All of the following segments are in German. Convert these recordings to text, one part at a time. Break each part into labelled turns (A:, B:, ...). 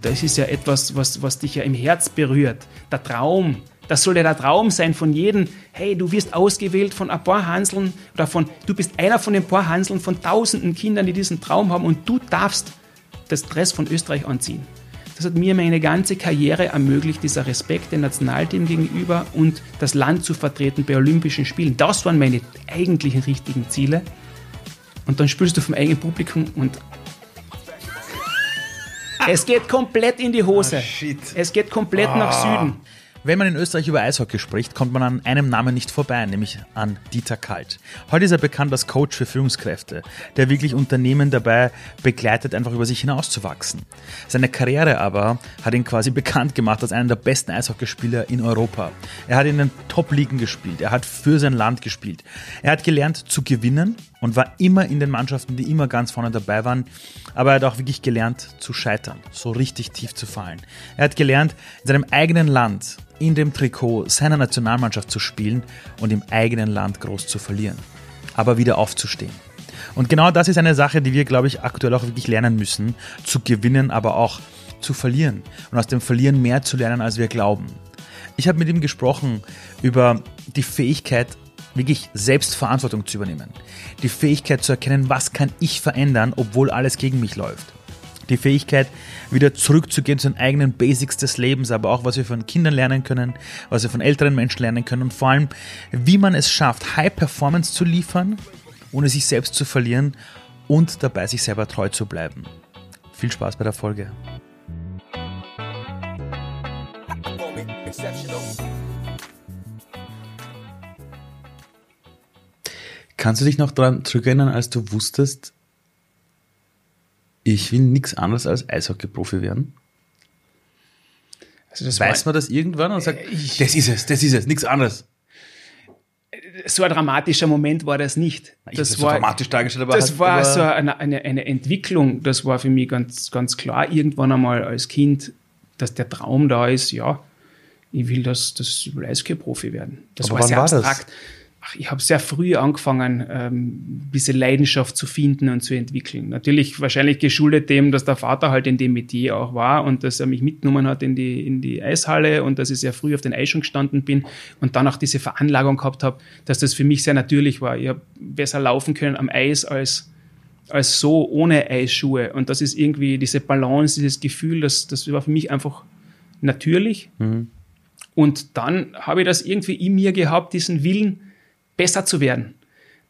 A: das ist ja etwas, was, was dich ja im Herz berührt. Der Traum, das soll ja der Traum sein von jedem. Hey, du wirst ausgewählt von ein paar Hanseln oder von, du bist einer von den paar Hanseln von tausenden Kindern, die diesen Traum haben und du darfst das Dress von Österreich anziehen. Das hat mir meine ganze Karriere ermöglicht, dieser Respekt dem Nationalteam gegenüber und das Land zu vertreten bei Olympischen Spielen. Das waren meine eigentlichen richtigen Ziele. Und dann spürst du vom eigenen Publikum und es geht komplett in die Hose.
B: Oh,
A: es geht komplett nach Süden.
B: Wenn man in Österreich über Eishockey spricht, kommt man an einem Namen nicht vorbei, nämlich an Dieter Kalt. Heute ist er bekannt als Coach für Führungskräfte, der wirklich Unternehmen dabei begleitet, einfach über sich hinauszuwachsen. Seine Karriere aber hat ihn quasi bekannt gemacht als einen der besten Eishockeyspieler in Europa. Er hat in den Top-Ligen gespielt, er hat für sein Land gespielt. Er hat gelernt zu gewinnen und war immer in den Mannschaften, die immer ganz vorne dabei waren. Aber er hat auch wirklich gelernt zu scheitern, so richtig tief zu fallen. Er hat gelernt, in seinem eigenen Land, in dem Trikot seiner Nationalmannschaft zu spielen und im eigenen Land groß zu verlieren. Aber wieder aufzustehen. Und genau das ist eine Sache, die wir, glaube ich, aktuell auch wirklich lernen müssen. Zu gewinnen, aber auch zu verlieren. Und aus dem Verlieren mehr zu lernen, als wir glauben. Ich habe mit ihm gesprochen über die Fähigkeit, wirklich Selbstverantwortung zu übernehmen. Die Fähigkeit zu erkennen, was kann ich verändern, obwohl alles gegen mich läuft. Die Fähigkeit, wieder zurückzugehen zu den eigenen Basics des Lebens, aber auch, was wir von Kindern lernen können, was wir von älteren Menschen lernen können und vor allem, wie man es schafft, High Performance zu liefern, ohne sich selbst zu verlieren und dabei sich selber treu zu bleiben. Viel Spaß bei der Folge. Kannst du dich noch daran zurückerinnern, als du wusstest, ich will nichts anderes als Eishockey-Profi werden?
A: Also das
B: Weiß
A: war,
B: man das irgendwann und sagt,
A: ich-
B: das ist es, das ist es, nichts anderes?
A: so ein dramatischer Moment war das nicht.
B: Ich
A: Das
B: hab's so
A: war,
B: dramatisch dargestellt, aber
A: das
B: halt
A: war so eine, eine, eine Entwicklung, das war für mich ganz, ganz klar. Irgendwann einmal als Kind, dass der Traum da ist, ja, ich will das, das Eishockey-Profi werden. Das
B: Aber
A: war
B: wann
A: sehr
B: war das?
A: abstrakt. Ach, ich habe sehr früh angefangen, ähm, diese Leidenschaft zu finden und zu entwickeln. Natürlich wahrscheinlich geschuldet dem, dass der Vater halt in dem Metier auch war und dass er mich mitgenommen hat in die, in die Eishalle und dass ich sehr früh auf den Eis schon gestanden bin und dann auch diese Veranlagung gehabt habe, dass das für mich sehr natürlich war. Ich habe besser laufen können am Eis als, als so ohne Eisschuhe. Und das ist irgendwie diese Balance, dieses Gefühl, das, das war für mich einfach natürlich. Und dann habe ich das irgendwie in mir gehabt, diesen Willen, besser zu werden.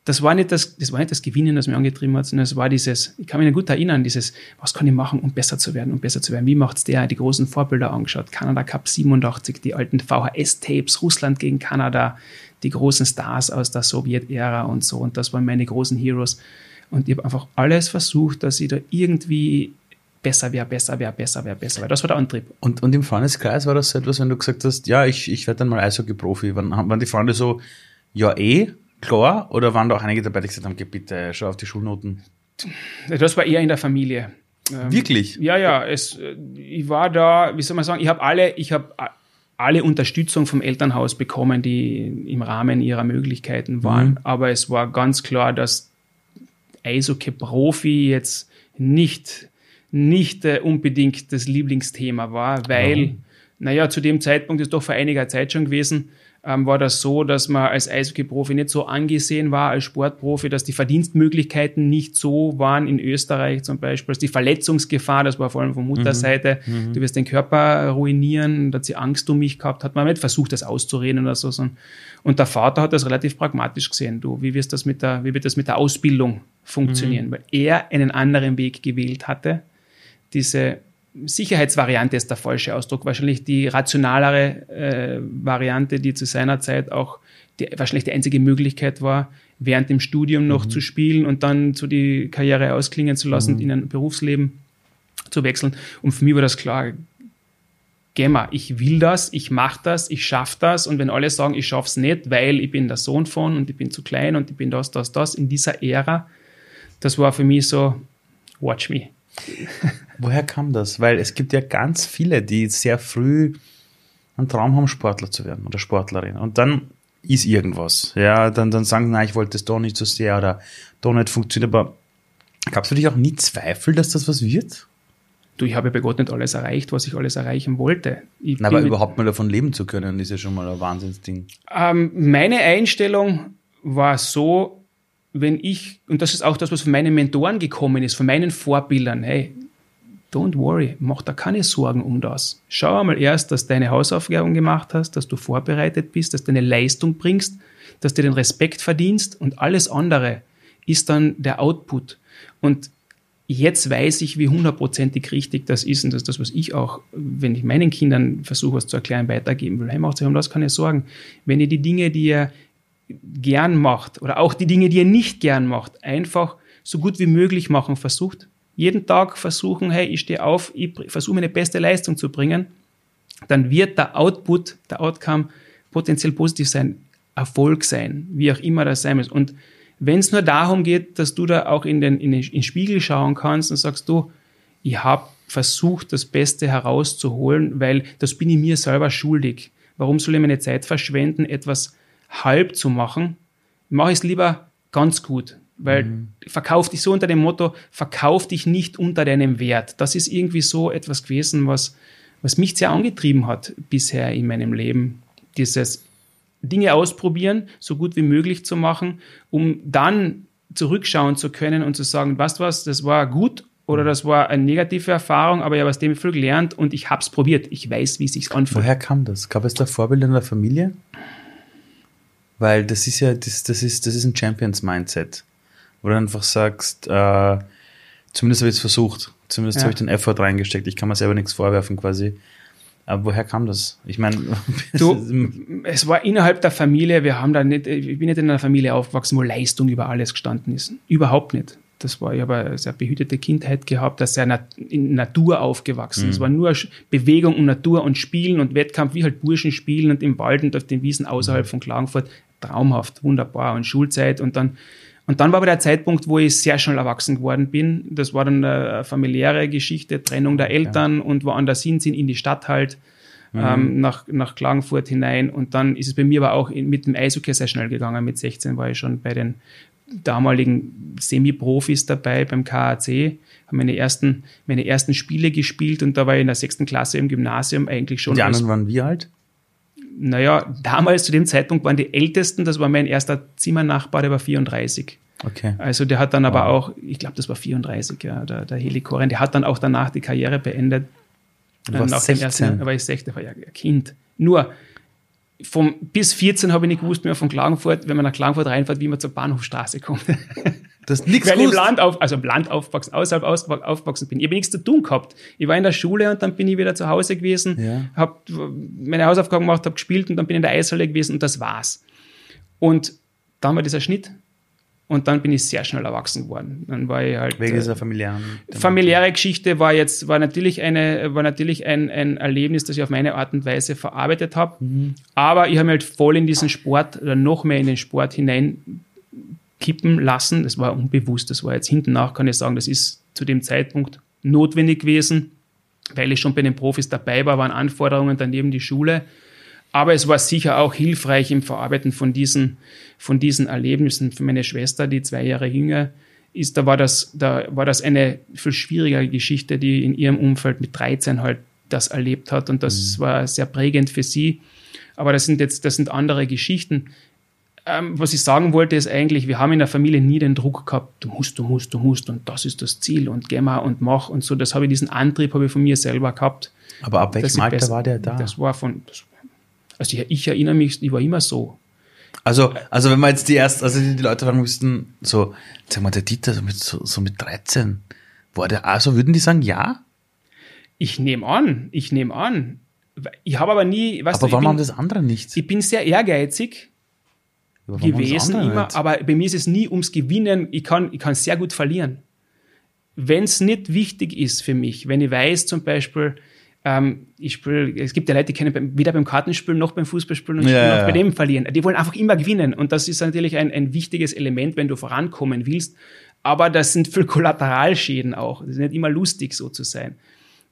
A: Das war nicht das, das war nicht das Gewinnen, das mir angetrieben hat, sondern es war dieses, ich kann mich gut erinnern, dieses, was kann ich machen, um besser zu werden, um besser zu werden? Wie macht's der? Die großen Vorbilder angeschaut. Kanada Cup 87, die alten VHS-Tapes, Russland gegen Kanada, die großen Stars aus der Sowjetära und so. Und das waren meine großen Heroes. Und ich habe einfach alles versucht, dass ich da irgendwie besser wäre, besser wäre, besser wäre, besser wäre. Das war der Antrieb.
B: Und, und im Freundeskreis war das so etwas, wenn du gesagt hast, ja, ich, ich werde dann mal Eishockey-Profi. Waren, waren die Freunde so, ja eh, klar? Oder waren da auch einige dabei, die gesagt haben, geh bitte, schau auf die Schulnoten?
A: Das war eher in der Familie. Ähm,
B: Wirklich?
A: Ja, ja, es, äh, ich war da, wie soll man sagen, ich habe alle, ich habe alle Unterstützung vom Elternhaus bekommen, die im Rahmen ihrer Möglichkeiten waren. Aber es war ganz klar, dass Eishockey-Profi jetzt nicht, nicht äh, unbedingt das Lieblingsthema war, weil, naja, zu dem Zeitpunkt ist doch vor einiger Zeit schon gewesen, ähm, war das so, dass man als Eishockey-Profi nicht so angesehen war als Sportprofi, dass die Verdienstmöglichkeiten nicht so waren in Österreich zum Beispiel, dass die Verletzungsgefahr, das war vor allem von Mutterseite, du wirst den Körper ruinieren, da hat sie Angst um mich gehabt, hat man nicht versucht, das auszureden oder so. sondern- Und der Vater hat das relativ pragmatisch gesehen. Du, wie, wirst das mit der, wie wird das mit der Ausbildung funktionieren? Weil er einen anderen Weg gewählt hatte. Diese Sicherheitsvariante ist der falsche Ausdruck. Wahrscheinlich die rationalere äh, Variante, die zu seiner Zeit auch die, wahrscheinlich die einzige Möglichkeit war, während dem Studium noch zu spielen und dann so die Karriere ausklingen zu lassen, in ein Berufsleben zu wechseln. Und für mich war das klar, geh mal, ich will das, ich mache das, ich schaffe das. Und wenn alle sagen, ich schaff's nicht, weil ich bin der Sohn von und ich bin zu klein und ich bin das, das, das, in dieser Ära, das war für mich so, watch me.
B: Woher kam das? Weil es gibt ja ganz viele, die sehr früh einen Traum haben, Sportler zu werden oder Sportlerin. Und dann ist irgendwas. Ja, dann, dann sagen, nein, ich wollte das doch nicht so sehr oder doch nicht funktioniert. Aber gab es für dich auch nie Zweifel, dass das was wird?
A: du, ich habe bei Gott nicht alles erreicht, was ich alles erreichen wollte.
B: Na, aber überhaupt mal davon leben zu können, ist ja schon mal ein Wahnsinnsding.
A: Ähm, meine Einstellung war so, wenn ich, und das ist auch das, was von meinen Mentoren gekommen ist, von meinen Vorbildern, hey, don't worry, mach da keine Sorgen um das. Schau einmal erst, dass deine Hausaufgaben gemacht hast, dass du vorbereitet bist, dass du eine Leistung bringst, dass du den Respekt verdienst und alles andere ist dann der Output. Und jetzt weiß ich, wie hundertprozentig richtig das ist und das ist das, was ich auch, wenn ich meinen Kindern versuche, was zu erklären, weitergeben will. Hey, macht euch um das keine Sorgen. Wenn ihr die Dinge, die ihr gern macht oder auch die Dinge, die ihr nicht gern macht, einfach so gut wie möglich machen versucht, jeden Tag versuchen, hey, ich stehe auf, ich versuche meine beste Leistung zu bringen, dann wird der Output, der Outcome potenziell positiv sein, Erfolg sein, wie auch immer das sein muss. Und wenn es nur darum geht, dass du da auch in den, in den, in den Spiegel schauen kannst und sagst, du, ich habe versucht, das Beste herauszuholen, weil das bin ich mir selber schuldig. Warum soll ich meine Zeit verschwenden, etwas halb zu machen? Mache ich es lieber ganz gut. Weil mhm. verkauf dich so unter dem Motto, verkauf dich nicht unter deinem Wert. Das ist irgendwie so etwas gewesen, was, was mich sehr angetrieben hat bisher in meinem Leben. Dieses Dinge ausprobieren, so gut wie möglich zu machen, um dann zurückschauen zu können und zu sagen, was was, das war gut oder das war eine negative Erfahrung, aber ich habe aus dem viel gelernt und ich habe es probiert. Ich weiß, wie es sich anfühlt.
B: Woher kam das? Gab es da Vorbilder in der Familie? Weil das ist ja, das, das ist, das ist ein Champions-Mindset wo du einfach sagst, äh, zumindest habe ich es versucht, zumindest ja. habe ich den Effort reingesteckt, ich kann mir selber nichts vorwerfen quasi. Aber woher kam das? Ich meine,
A: es war innerhalb der Familie, wir haben da nicht, ich bin nicht in einer Familie aufgewachsen, wo Leistung über alles gestanden ist. Überhaupt nicht. Das war, ich habe eine sehr behütete Kindheit gehabt, das sehr in Natur aufgewachsen. Mhm. Es war nur Bewegung und Natur und Spielen und Wettkampf, wie halt Burschen spielen und im Wald und auf den Wiesen außerhalb mhm. von Klagenfurt. Traumhaft, wunderbar. Und Schulzeit und dann und dann war aber der Zeitpunkt, wo ich sehr schnell erwachsen geworden bin. Das war dann eine familiäre Geschichte, Trennung der Eltern ja. und woanders hin sind, in die Stadt halt, mhm. ähm, nach, nach Klagenfurt hinein. Und dann ist es bei mir aber auch mit dem Eishockey sehr schnell gegangen. Mit 16 war ich schon bei den damaligen Semi-Profis dabei beim KAC, habe meine ersten, meine ersten Spiele gespielt und da war ich in der sechsten Klasse im Gymnasium eigentlich schon.
B: Die anderen waren wie alt?
A: Naja, damals zu dem Zeitpunkt waren die Ältesten, das war mein erster Zimmernachbar, der war 34.
B: Okay.
A: Also der hat dann aber auch, ich glaube, das war 34, ja, der, der Helikoren, der hat dann auch danach die Karriere beendet.
B: Du warst nach 16. Ersten,
A: da war ich 16, war ja Kind. Nur, vom, bis 14 habe ich nicht gewusst mehr von Klagenfurt, wenn man nach Klagenfurt reinfährt, wie man zur Bahnhofstraße kommt.
B: Das nichts
A: Weil ich im Land auf, also im Land aufwachsen, außerhalb aufwachsen bin. Ich habe nichts zu tun gehabt. Ich war in der Schule und dann bin ich wieder zu Hause gewesen, ja. habe meine Hausaufgaben gemacht, habe gespielt und dann bin ich in der Eishalle gewesen und das war's. Und dann war dieser Schnitt und dann bin ich sehr schnell erwachsen geworden. Dann war ich halt.
B: Wegen dieser äh, familiären.
A: Familiäre Geschichte war jetzt, war natürlich eine, war natürlich ein, ein Erlebnis, das ich auf meine Art und Weise verarbeitet habe. Mhm. Aber ich habe mich halt voll in diesen Sport oder noch mehr in den Sport hinein kippen lassen. Das war unbewusst, das war jetzt hinten nach, kann ich sagen, das ist zu dem Zeitpunkt notwendig gewesen, weil ich schon bei den Profis dabei war, waren Anforderungen daneben die Schule. Aber es war sicher auch hilfreich im Verarbeiten von diesen, von diesen Erlebnissen. Für meine Schwester, die zwei Jahre jünger ist, da war das, da war das eine viel schwierigere Geschichte, die in ihrem Umfeld mit 13 halt das erlebt hat. Und das mhm. war sehr prägend für sie. Aber das sind jetzt, das sind andere Geschichten ähm, was ich sagen wollte, ist eigentlich, wir haben in der Familie nie den Druck gehabt, du musst, du musst, du musst und das ist das Ziel und geh mal und mach und so. Das habe ich, diesen Antrieb habe ich von mir selber gehabt.
B: Aber ab welchem Alter war der da?
A: Das war von, das, also ich, ich, erinnere mich, ich war immer so.
B: Also, also wenn man jetzt die ersten, also die, die Leute fragen müssten, so, sag mal, der Dieter, so mit, so, so mit 13, war der also, würden die sagen, ja?
A: Ich nehme an, ich nehme an. Ich habe aber nie,
B: weißt Aber du, warum bin, haben das andere nicht?
A: Ich bin sehr ehrgeizig gewesen immer, aber bei mir ist es nie ums Gewinnen. Ich kann, ich kann sehr gut verlieren. Wenn es nicht wichtig ist für mich, wenn ich weiß zum Beispiel, ähm, ich spiele, es gibt ja Leute, die können weder beim Kartenspielen noch beim Fußballspielen und ja, ja. bei dem verlieren. Die wollen einfach immer gewinnen. Und das ist natürlich ein, ein wichtiges Element, wenn du vorankommen willst. Aber das sind viel Kollateralschäden auch. Das ist nicht immer lustig, so zu sein.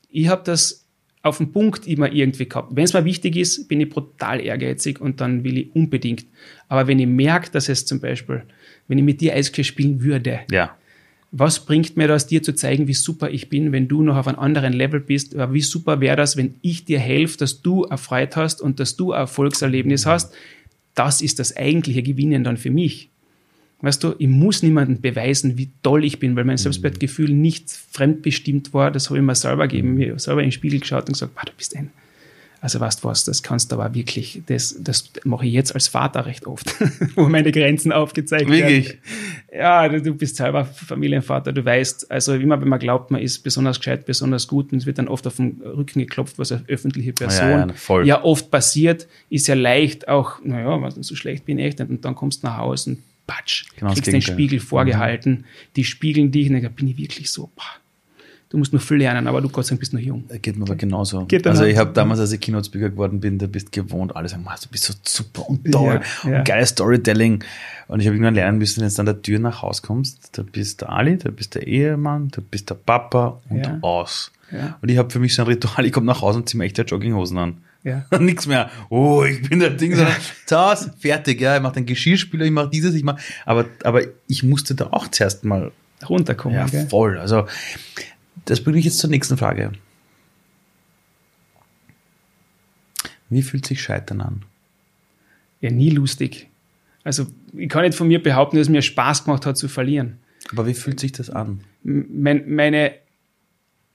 A: Ich habe das auf den Punkt immer irgendwie gehabt. Wenn es mir wichtig ist, bin ich brutal ehrgeizig und dann will ich unbedingt. Aber wenn ich merke, dass es zum Beispiel, wenn ich mit dir Eishockey spielen würde,
B: ja.
A: was bringt mir das, dir zu zeigen, wie super ich bin, wenn du noch auf einem anderen Level bist? Wie super wäre das, wenn ich dir helfe, dass du Erfreut hast und dass du ein Erfolgserlebnis hast? Das ist das eigentliche Gewinnen dann für mich. Weißt du, ich muss niemandem beweisen, wie toll ich bin, weil mein Selbstwertgefühl nicht fremdbestimmt war. Das habe ich mir selber gegeben. Ich habe selber in den Spiegel geschaut und gesagt, du bist ein also weißt du was, das kannst du aber wirklich, das, das mache ich jetzt als Vater recht oft, wo meine Grenzen aufgezeigt
B: wirklich?
A: werden. Ja, du, du bist selber Familienvater, du weißt, also immer wenn man glaubt, man ist besonders gescheit, besonders gut und es wird dann oft auf den Rücken geklopft, was eine öffentliche Person
B: ja, ja,
A: ja oft passiert, ist ja leicht auch, naja, was, so schlecht bin ich echt nicht und dann kommst du nach Hause und patsch, genau kriegst den Spiegel vorgehalten, mhm. die spiegeln dich und dann bin ich wirklich so, boah, Du musst noch viel lernen, aber du Gott sei Dank bist noch jung.
B: Geht mir aber genauso. Geht also ich habe damals, als ich Keynote-Speaker geworden bin, da bist gewohnt, alle sagen, du bist so super und toll ja, ja. und geiles Storytelling. Und ich habe irgendwann lernen müssen, wenn du an der Tür nach Hause kommst, da bist der Ali, da bist der Ehemann, da bist der Papa und ja. aus. Und ich habe für mich so ein Ritual, ich komme nach Hause und ziehe mir echt Jogginghosen an. Ja. Nichts mehr. Oh, ich bin der Ding, sondern zu Hause, fertig, ja, ich mache den Geschirrspüler, ich mache dieses, ich mache, aber, aber ich musste da auch zuerst mal
A: runterkommen.
B: Ja, gell? voll. Also das bringt mich jetzt zur nächsten Frage. Wie fühlt sich Scheitern an?
A: Ja, nie lustig. Also ich kann nicht von mir behaupten, dass es mir Spaß gemacht hat zu verlieren.
B: Aber wie fühlt sich das an?
A: Mein, meine,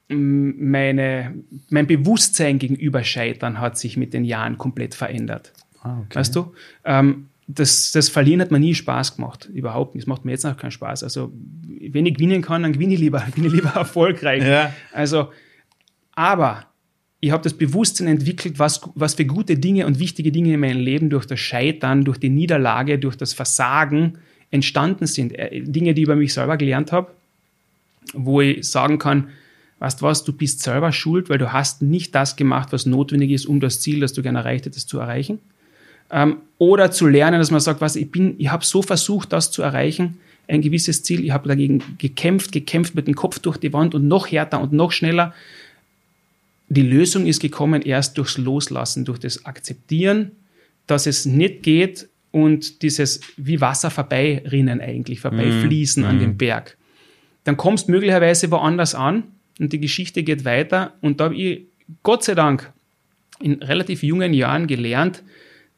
A: meine, mein Bewusstsein gegenüber Scheitern hat sich mit den Jahren komplett verändert. Ah, okay. Weißt du? Ähm, das, das Verlieren hat mir nie Spaß gemacht. Überhaupt nicht. Es macht mir jetzt noch keinen Spaß. Also, wenn ich gewinnen kann, dann gewinne ich lieber, bin ich lieber erfolgreich. Ja. Also, aber ich habe das Bewusstsein entwickelt, was, was für gute Dinge und wichtige Dinge in meinem Leben durch das Scheitern, durch die Niederlage, durch das Versagen entstanden sind. Äh, Dinge, die ich über mich selber gelernt habe, wo ich sagen kann, weißt du was, du bist selber schuld, weil du hast nicht das gemacht, was notwendig ist, um das Ziel, das du gerne erreicht hättest, zu erreichen. Ähm, oder zu lernen, dass man sagt, was ich bin, ich habe so versucht, das zu erreichen, ein gewisses Ziel, ich habe dagegen gekämpft, gekämpft mit dem Kopf durch die Wand und noch härter und noch schneller. Die Lösung ist gekommen erst durchs Loslassen, durch das Akzeptieren, dass es nicht geht und dieses wie Wasser vorbeirinnen eigentlich, vorbeifließen mm. an dem mhm. Berg. Dann kommst möglicherweise woanders an und die Geschichte geht weiter und da habe ich Gott sei Dank in relativ jungen Jahren gelernt,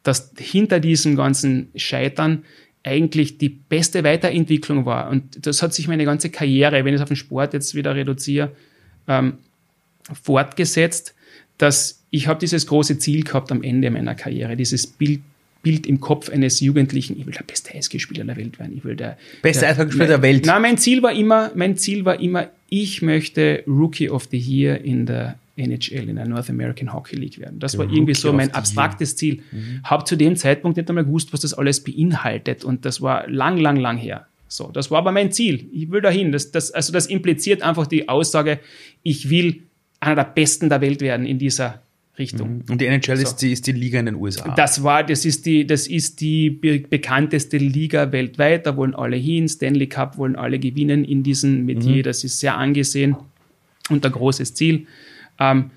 A: dass hinter diesem ganzen Scheitern eigentlich die beste Weiterentwicklung war. Und das hat sich meine ganze Karriere, wenn ich es auf den Sport jetzt wieder reduziere, ähm, fortgesetzt, dass ich habe dieses große Ziel gehabt am Ende meiner Karriere, dieses Bild, Bild im Kopf eines Jugendlichen, ich will der beste Eishockeyspieler der Welt werden, ich will der
B: beste Eishockeyspieler der Welt.
A: Nein, mein Ziel war immer, mein Ziel war immer, ich möchte Rookie of the Year in der NHL, in der North American Hockey League werden. Das war irgendwie so mein abstraktes Ziel. Mhm. Habe zu dem Zeitpunkt nicht einmal gewusst, was das alles beinhaltet und das war lang, lang, lang her. So, das war aber mein Ziel. Ich will dahin. Das, das, also das impliziert einfach die Aussage, ich will einer der Besten der Welt werden in dieser Richtung.
B: Mhm. Und die NHL so. ist, die, ist die Liga in den USA.
A: Das war, das ist die, das ist die bekannteste Liga weltweit. Da wollen alle hin. Stanley Cup wollen alle gewinnen in diesem Metier. Mhm. Das ist sehr angesehen und ein großes Ziel ähm,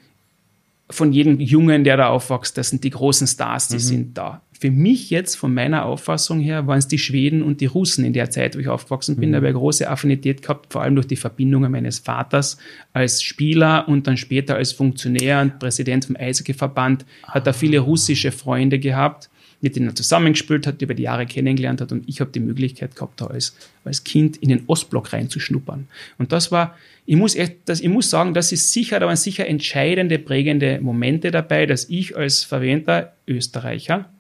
A: von jedem Jungen, der da aufwächst, das sind die großen Stars, die mhm. sind da. Für mich jetzt, von meiner Auffassung her, waren es die Schweden und die Russen in der Zeit, wo ich aufgewachsen bin. Mhm. Da habe ich eine große Affinität gehabt, vor allem durch die Verbindungen meines Vaters als Spieler und dann später als Funktionär und Präsident vom Eishockey-Verband. Hat da viele russische Freunde gehabt mit denen er zusammengespielt hat, über die Jahre kennengelernt hat und ich habe die Möglichkeit gehabt, da als, als Kind in den Ostblock reinzuschnuppern. Und das war ich muss, echt, das, ich muss sagen, das ist sicher, da waren sicher entscheidende, prägende Momente dabei, dass ich als verwähnter Österreicher,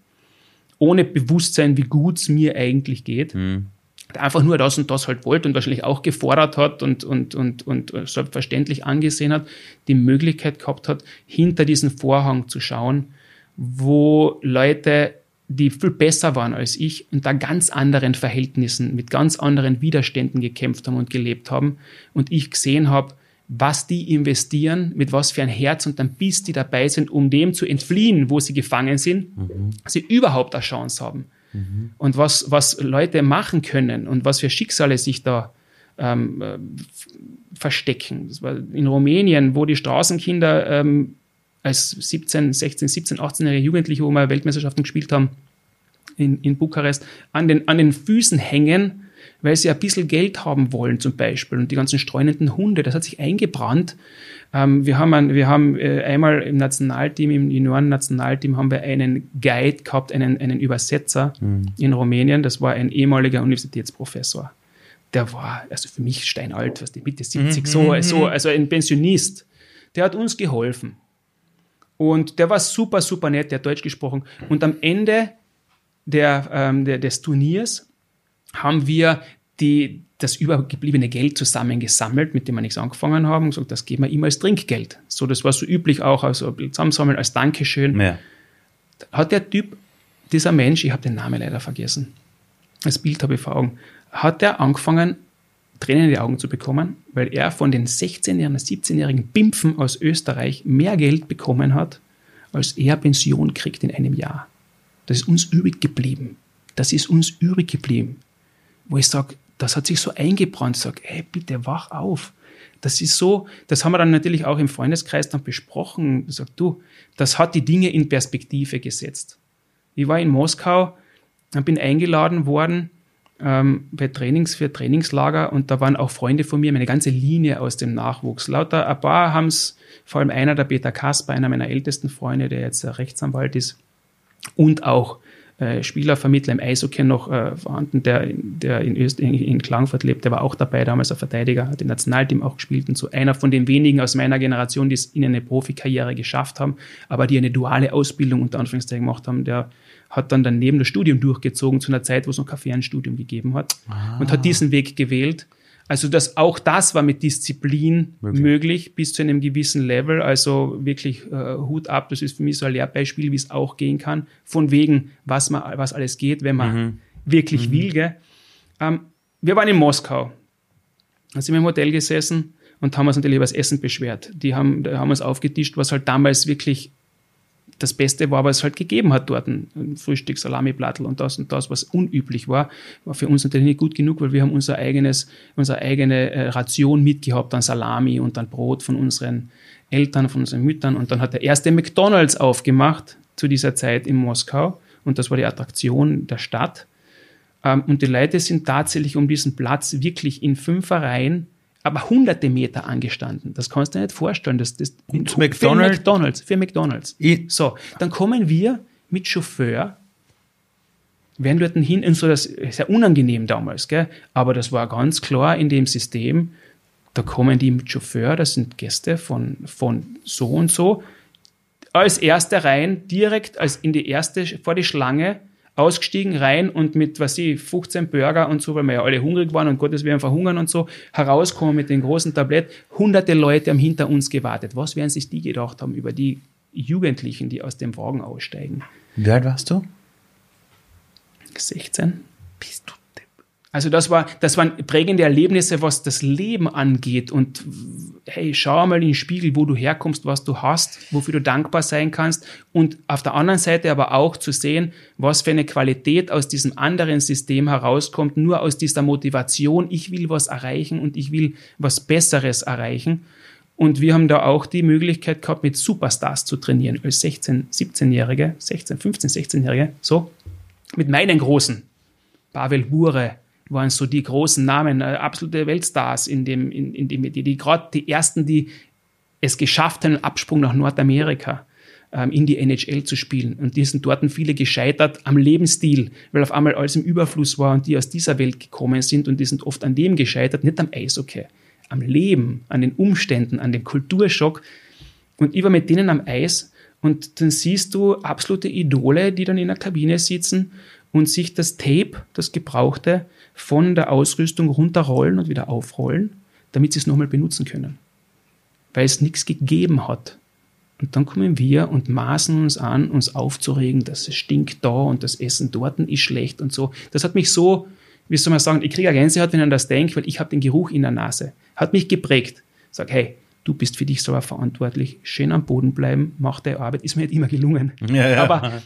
A: ohne Bewusstsein, wie gut es mir eigentlich geht, mhm. einfach nur das und das halt wollte und wahrscheinlich auch gefordert hat und, und, und, und selbstverständlich angesehen hat, die Möglichkeit gehabt hat, hinter diesen Vorhang zu schauen, wo Leute die viel besser waren als ich, unter ganz anderen Verhältnissen, mit ganz anderen Widerständen gekämpft haben und gelebt haben. Und ich gesehen habe, was die investieren, mit was für ein Herz und ein Biss die dabei sind, um dem zu entfliehen, wo sie gefangen sind, mhm. sie überhaupt eine Chance haben. Mhm. Und was, was Leute machen können und was für Schicksale sich da ähm, äh, verstecken. Das war in Rumänien, wo die Straßenkinder ähm, als 17, 16, 17, 18-jährige Jugendliche, wo wir Weltmeisterschaften gespielt haben, in, in Bukarest, an den, an den Füßen hängen weil sie ein bisschen Geld haben wollen zum Beispiel. Und die ganzen streunenden Hunde, das hat sich eingebrannt. Ähm, wir haben, ein, wir haben äh, einmal im Nationalteam, im Junioren-Nationalteam haben wir einen Guide gehabt, einen, einen Übersetzer mhm. in Rumänien. Das war ein ehemaliger Universitätsprofessor. Der war, also für mich steinalt, was die Mitte 70, mhm. so, so, also ein Pensionist. Der hat uns geholfen. Und der war super, super nett, der hat Deutsch gesprochen. Und am Ende der, ähm, der, des Turniers haben wir die, das übergebliebene Geld zusammengesammelt, mit dem wir nichts angefangen haben, und gesagt, das geben wir ihm als Trinkgeld. So, das war so üblich auch, also zusammensammeln als Dankeschön. Ja. Hat der Typ, dieser Mensch, ich habe den Namen leider vergessen, das Bild habe ich vor Augen, hat er angefangen, Tränen in die Augen zu bekommen, weil er von den 16-jährigen, 17-jährigen Bimpfen aus Österreich mehr Geld bekommen hat, als er Pension kriegt in einem Jahr. Das ist uns übrig geblieben. Das ist uns übrig geblieben. Wo ich sage, das hat sich so eingebrannt, sage, ey, bitte wach auf. Das ist so, das haben wir dann natürlich auch im Freundeskreis dann besprochen. Ich sage, du, das hat die Dinge in Perspektive gesetzt. Ich war in Moskau, bin eingeladen worden ähm, bei Trainings für Trainingslager und da waren auch Freunde von mir, meine ganze Linie aus dem Nachwuchs. Lauter ein paar haben es, vor allem einer, der Peter Kasper, einer meiner ältesten Freunde, der jetzt Rechtsanwalt ist und auch äh, Spielervermittler im Eishockey noch äh, vorhanden, der, der in, Öst in, in Klagenfurt lebt, der war auch dabei, damals ein Verteidiger, hat im Nationalteam auch gespielt und so einer von den wenigen aus meiner Generation, die es in eine Profikarriere geschafft haben, aber die eine duale Ausbildung unter Anführungszeichen gemacht haben, der hat dann daneben das Studium durchgezogen zu einer Zeit, wo es noch kein Fernstudium gegeben hat ah. und hat diesen Weg gewählt. Also das, auch das war mit Disziplin möglich, möglich bis zu einem gewissen Level. Also wirklich äh, Hut ab, das ist für mich so ein Lehrbeispiel, wie es auch gehen kann. Von wegen, was, man, was alles geht, wenn man mhm. wirklich mhm. will. Gell? Ähm, wir waren in Moskau. Da sind wir im Hotel gesessen und haben uns natürlich über das Essen beschwert. Die haben, haben uns aufgetischt, was halt damals wirklich das Beste war, was es halt gegeben hat dort. Ein Frühstück, Salamiplattel und das und das, was unüblich war, war für uns natürlich nicht gut genug, weil wir haben unser eigenes, unsere eigene äh, Ration mitgehabt an Salami und an Brot von unseren Eltern, von unseren Müttern. Und dann hat der erste McDonalds aufgemacht zu dieser Zeit in Moskau. Und das war die Attraktion der Stadt. Ähm, und die Leute sind tatsächlich um diesen Platz wirklich in Fünferreihen aber hunderte Meter angestanden. Das kannst du dir nicht vorstellen. Das, das
B: Und McDonald's?
A: Für McDonalds. Für McDonalds. Ich. So, dann kommen wir mit Chauffeur, werden dort hin, und so das ist ja unangenehm damals, gell? aber das war ganz klar in dem System, da kommen die mit Chauffeur, das sind Gäste von, von so und so, als erste rein, direkt als in die erste, vor die Schlange, ausgestiegen, rein und mit, was ich, 15 Burger und so, weil wir ja alle hungrig waren und Gottes werden verhungern und so, herauskommen mit dem großen Tablett. Hunderte Leute haben hinter uns gewartet. Was werden sich die gedacht haben über die Jugendlichen, die aus dem Wagen aussteigen?
B: Wie alt warst du?
A: 16. Bist du also das war, das waren prägende Erlebnisse, was das Leben angeht. Und hey, schau mal in den Spiegel, wo du herkommst, was du hast, wofür du dankbar sein kannst. Und auf der anderen Seite aber auch zu sehen, was für eine Qualität aus diesem anderen System herauskommt, nur aus dieser Motivation, ich will was erreichen und ich will was Besseres erreichen. Und wir haben da auch die Möglichkeit gehabt, mit Superstars zu trainieren, als 16, 17-Jährige, 16, 15, 16-Jährige, so, mit meinen Großen. Pavel Bure, waren so die großen Namen, äh, absolute Weltstars in dem, in, in dem, die, die gerade die ersten, die es geschafft haben, einen Absprung nach Nordamerika ähm, in die NHL zu spielen. Und die sind dort viele gescheitert am Lebensstil, weil auf einmal alles im Überfluss war und die aus dieser Welt gekommen sind und die sind oft an dem gescheitert, nicht am Eishockey, am Leben, an den Umständen, an dem Kulturschock. Und ich war mit denen am Eis und dann siehst du absolute Idole, die dann in der Kabine sitzen und sich das Tape, das Gebrauchte, von der Ausrüstung runterrollen und wieder aufrollen, damit sie es nochmal benutzen können. Weil es nichts gegeben hat. Und dann kommen wir und maßen uns an, uns aufzuregen, dass es stinkt da und das Essen dort ist schlecht und so. Das hat mich so, wie soll man sagen, ich kriege eine Gänsehaut, wenn ich an das denke, weil ich habe den Geruch in der Nase. Hat mich geprägt. Sag, hey, du bist für dich selber verantwortlich, schön am Boden bleiben, mach deine Arbeit, ist mir nicht immer gelungen. Ja, ja. Aber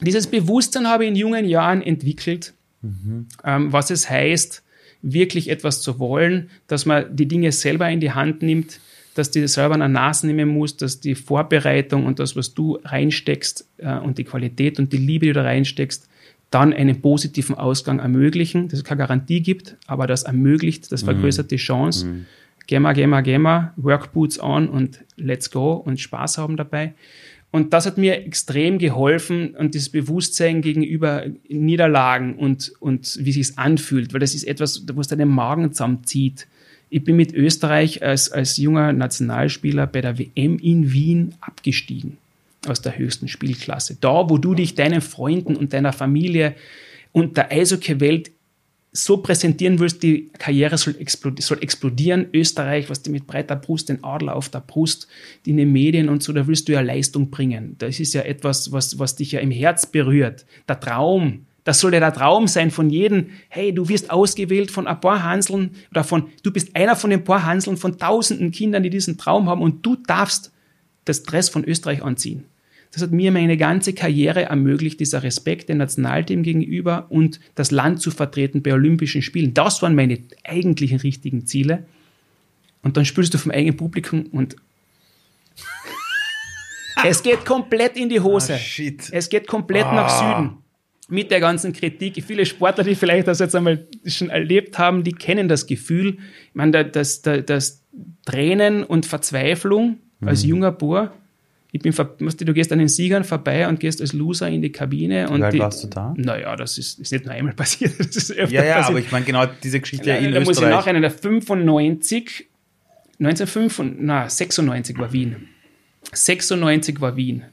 A: dieses Bewusstsein habe ich in jungen Jahren entwickelt, mhm. ähm, was es heißt, wirklich etwas zu wollen, dass man die Dinge selber in die Hand nimmt, dass die selber eine Nase nehmen muss, dass die Vorbereitung und das, was du reinsteckst äh, und die Qualität und die Liebe, die du reinsteckst, dann einen positiven Ausgang ermöglichen, dass es keine Garantie gibt, aber das ermöglicht, das vergrößert die Chance. Mhm. Gehen wir, gehen wir, gehen wir, Work Boots on und let's go und Spaß haben dabei. Und das hat mir extrem geholfen und das Bewusstsein gegenüber Niederlagen und, und wie sich anfühlt, weil das ist etwas, wo es deinen Magen zusammenzieht. Ich bin mit Österreich als, als junger Nationalspieler bei der WM in Wien abgestiegen aus der höchsten Spielklasse. Da, wo du dich deinen Freunden und deiner Familie und der Eishockey-Welt so präsentieren willst, die Karriere soll, explodieren. Österreich, was die mit breiter Brust, den Adler auf der Brust, in den Medien und so, da willst du ja Leistung bringen. Das ist ja etwas, was, was dich ja im Herz berührt. Der Traum, das soll ja der Traum sein von jedem. Hey, du wirst ausgewählt von ein paar Hanseln oder von, du bist einer von den paar Hanseln von tausenden Kindern, die diesen Traum haben und du darfst das Dress von Österreich anziehen. Das hat mir meine ganze Karriere ermöglicht, dieser Respekt dem Nationalteam gegenüber und das Land zu vertreten bei Olympischen Spielen. Das waren meine eigentlichen richtigen Ziele. Und dann spürst du vom eigenen Publikum und es geht komplett in die Hose. Oh, es geht komplett ah. nach Süden. Mit der ganzen Kritik. Viele Sportler, die vielleicht das jetzt einmal schon erlebt haben, die kennen das Gefühl. Ich meine, das, das, das Tränen und Verzweiflung als mhm. junger Bohr ich bin, du gehst an den Siegern vorbei und gehst als Loser in die Kabine. Und
B: Wie alt
A: die,
B: warst du da?
A: Naja, das ist, ist nicht nur einmal passiert. Das ist
B: öfter ja, ja, passiert. aber ich meine genau diese Geschichte ja, in
A: da
B: Österreich.
A: muss ich nachher, der 95, 1995, na, 96 war Wien. 96 war Wien.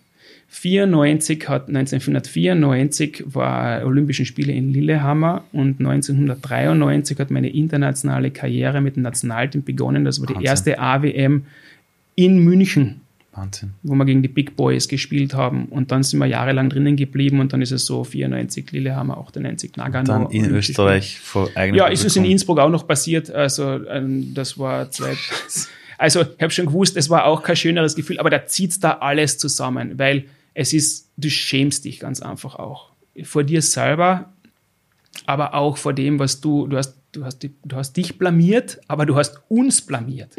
A: 94 hat, 1994 war Olympischen Spiele in Lillehammer und 1993 hat meine internationale Karriere mit dem Nationalteam begonnen. Das war die Wahnsinn. erste AWM in München.
B: Wahnsinn.
A: Wo wir gegen die Big Boys gespielt haben. Und dann sind wir jahrelang drinnen geblieben und dann ist es so 94 Lillehammer, 98 Nagano.
B: Und dann in Österreich
A: vor eigenem Ja, ist es in Innsbruck auch noch passiert. Also ähm, das war zwei. Also ich habe schon gewusst, es war auch kein schöneres Gefühl, aber da zieht da alles zusammen, weil es ist, du schämst dich ganz einfach auch. Vor dir selber, aber auch vor dem, was du, du hast, du hast, du hast dich blamiert, aber du hast uns blamiert.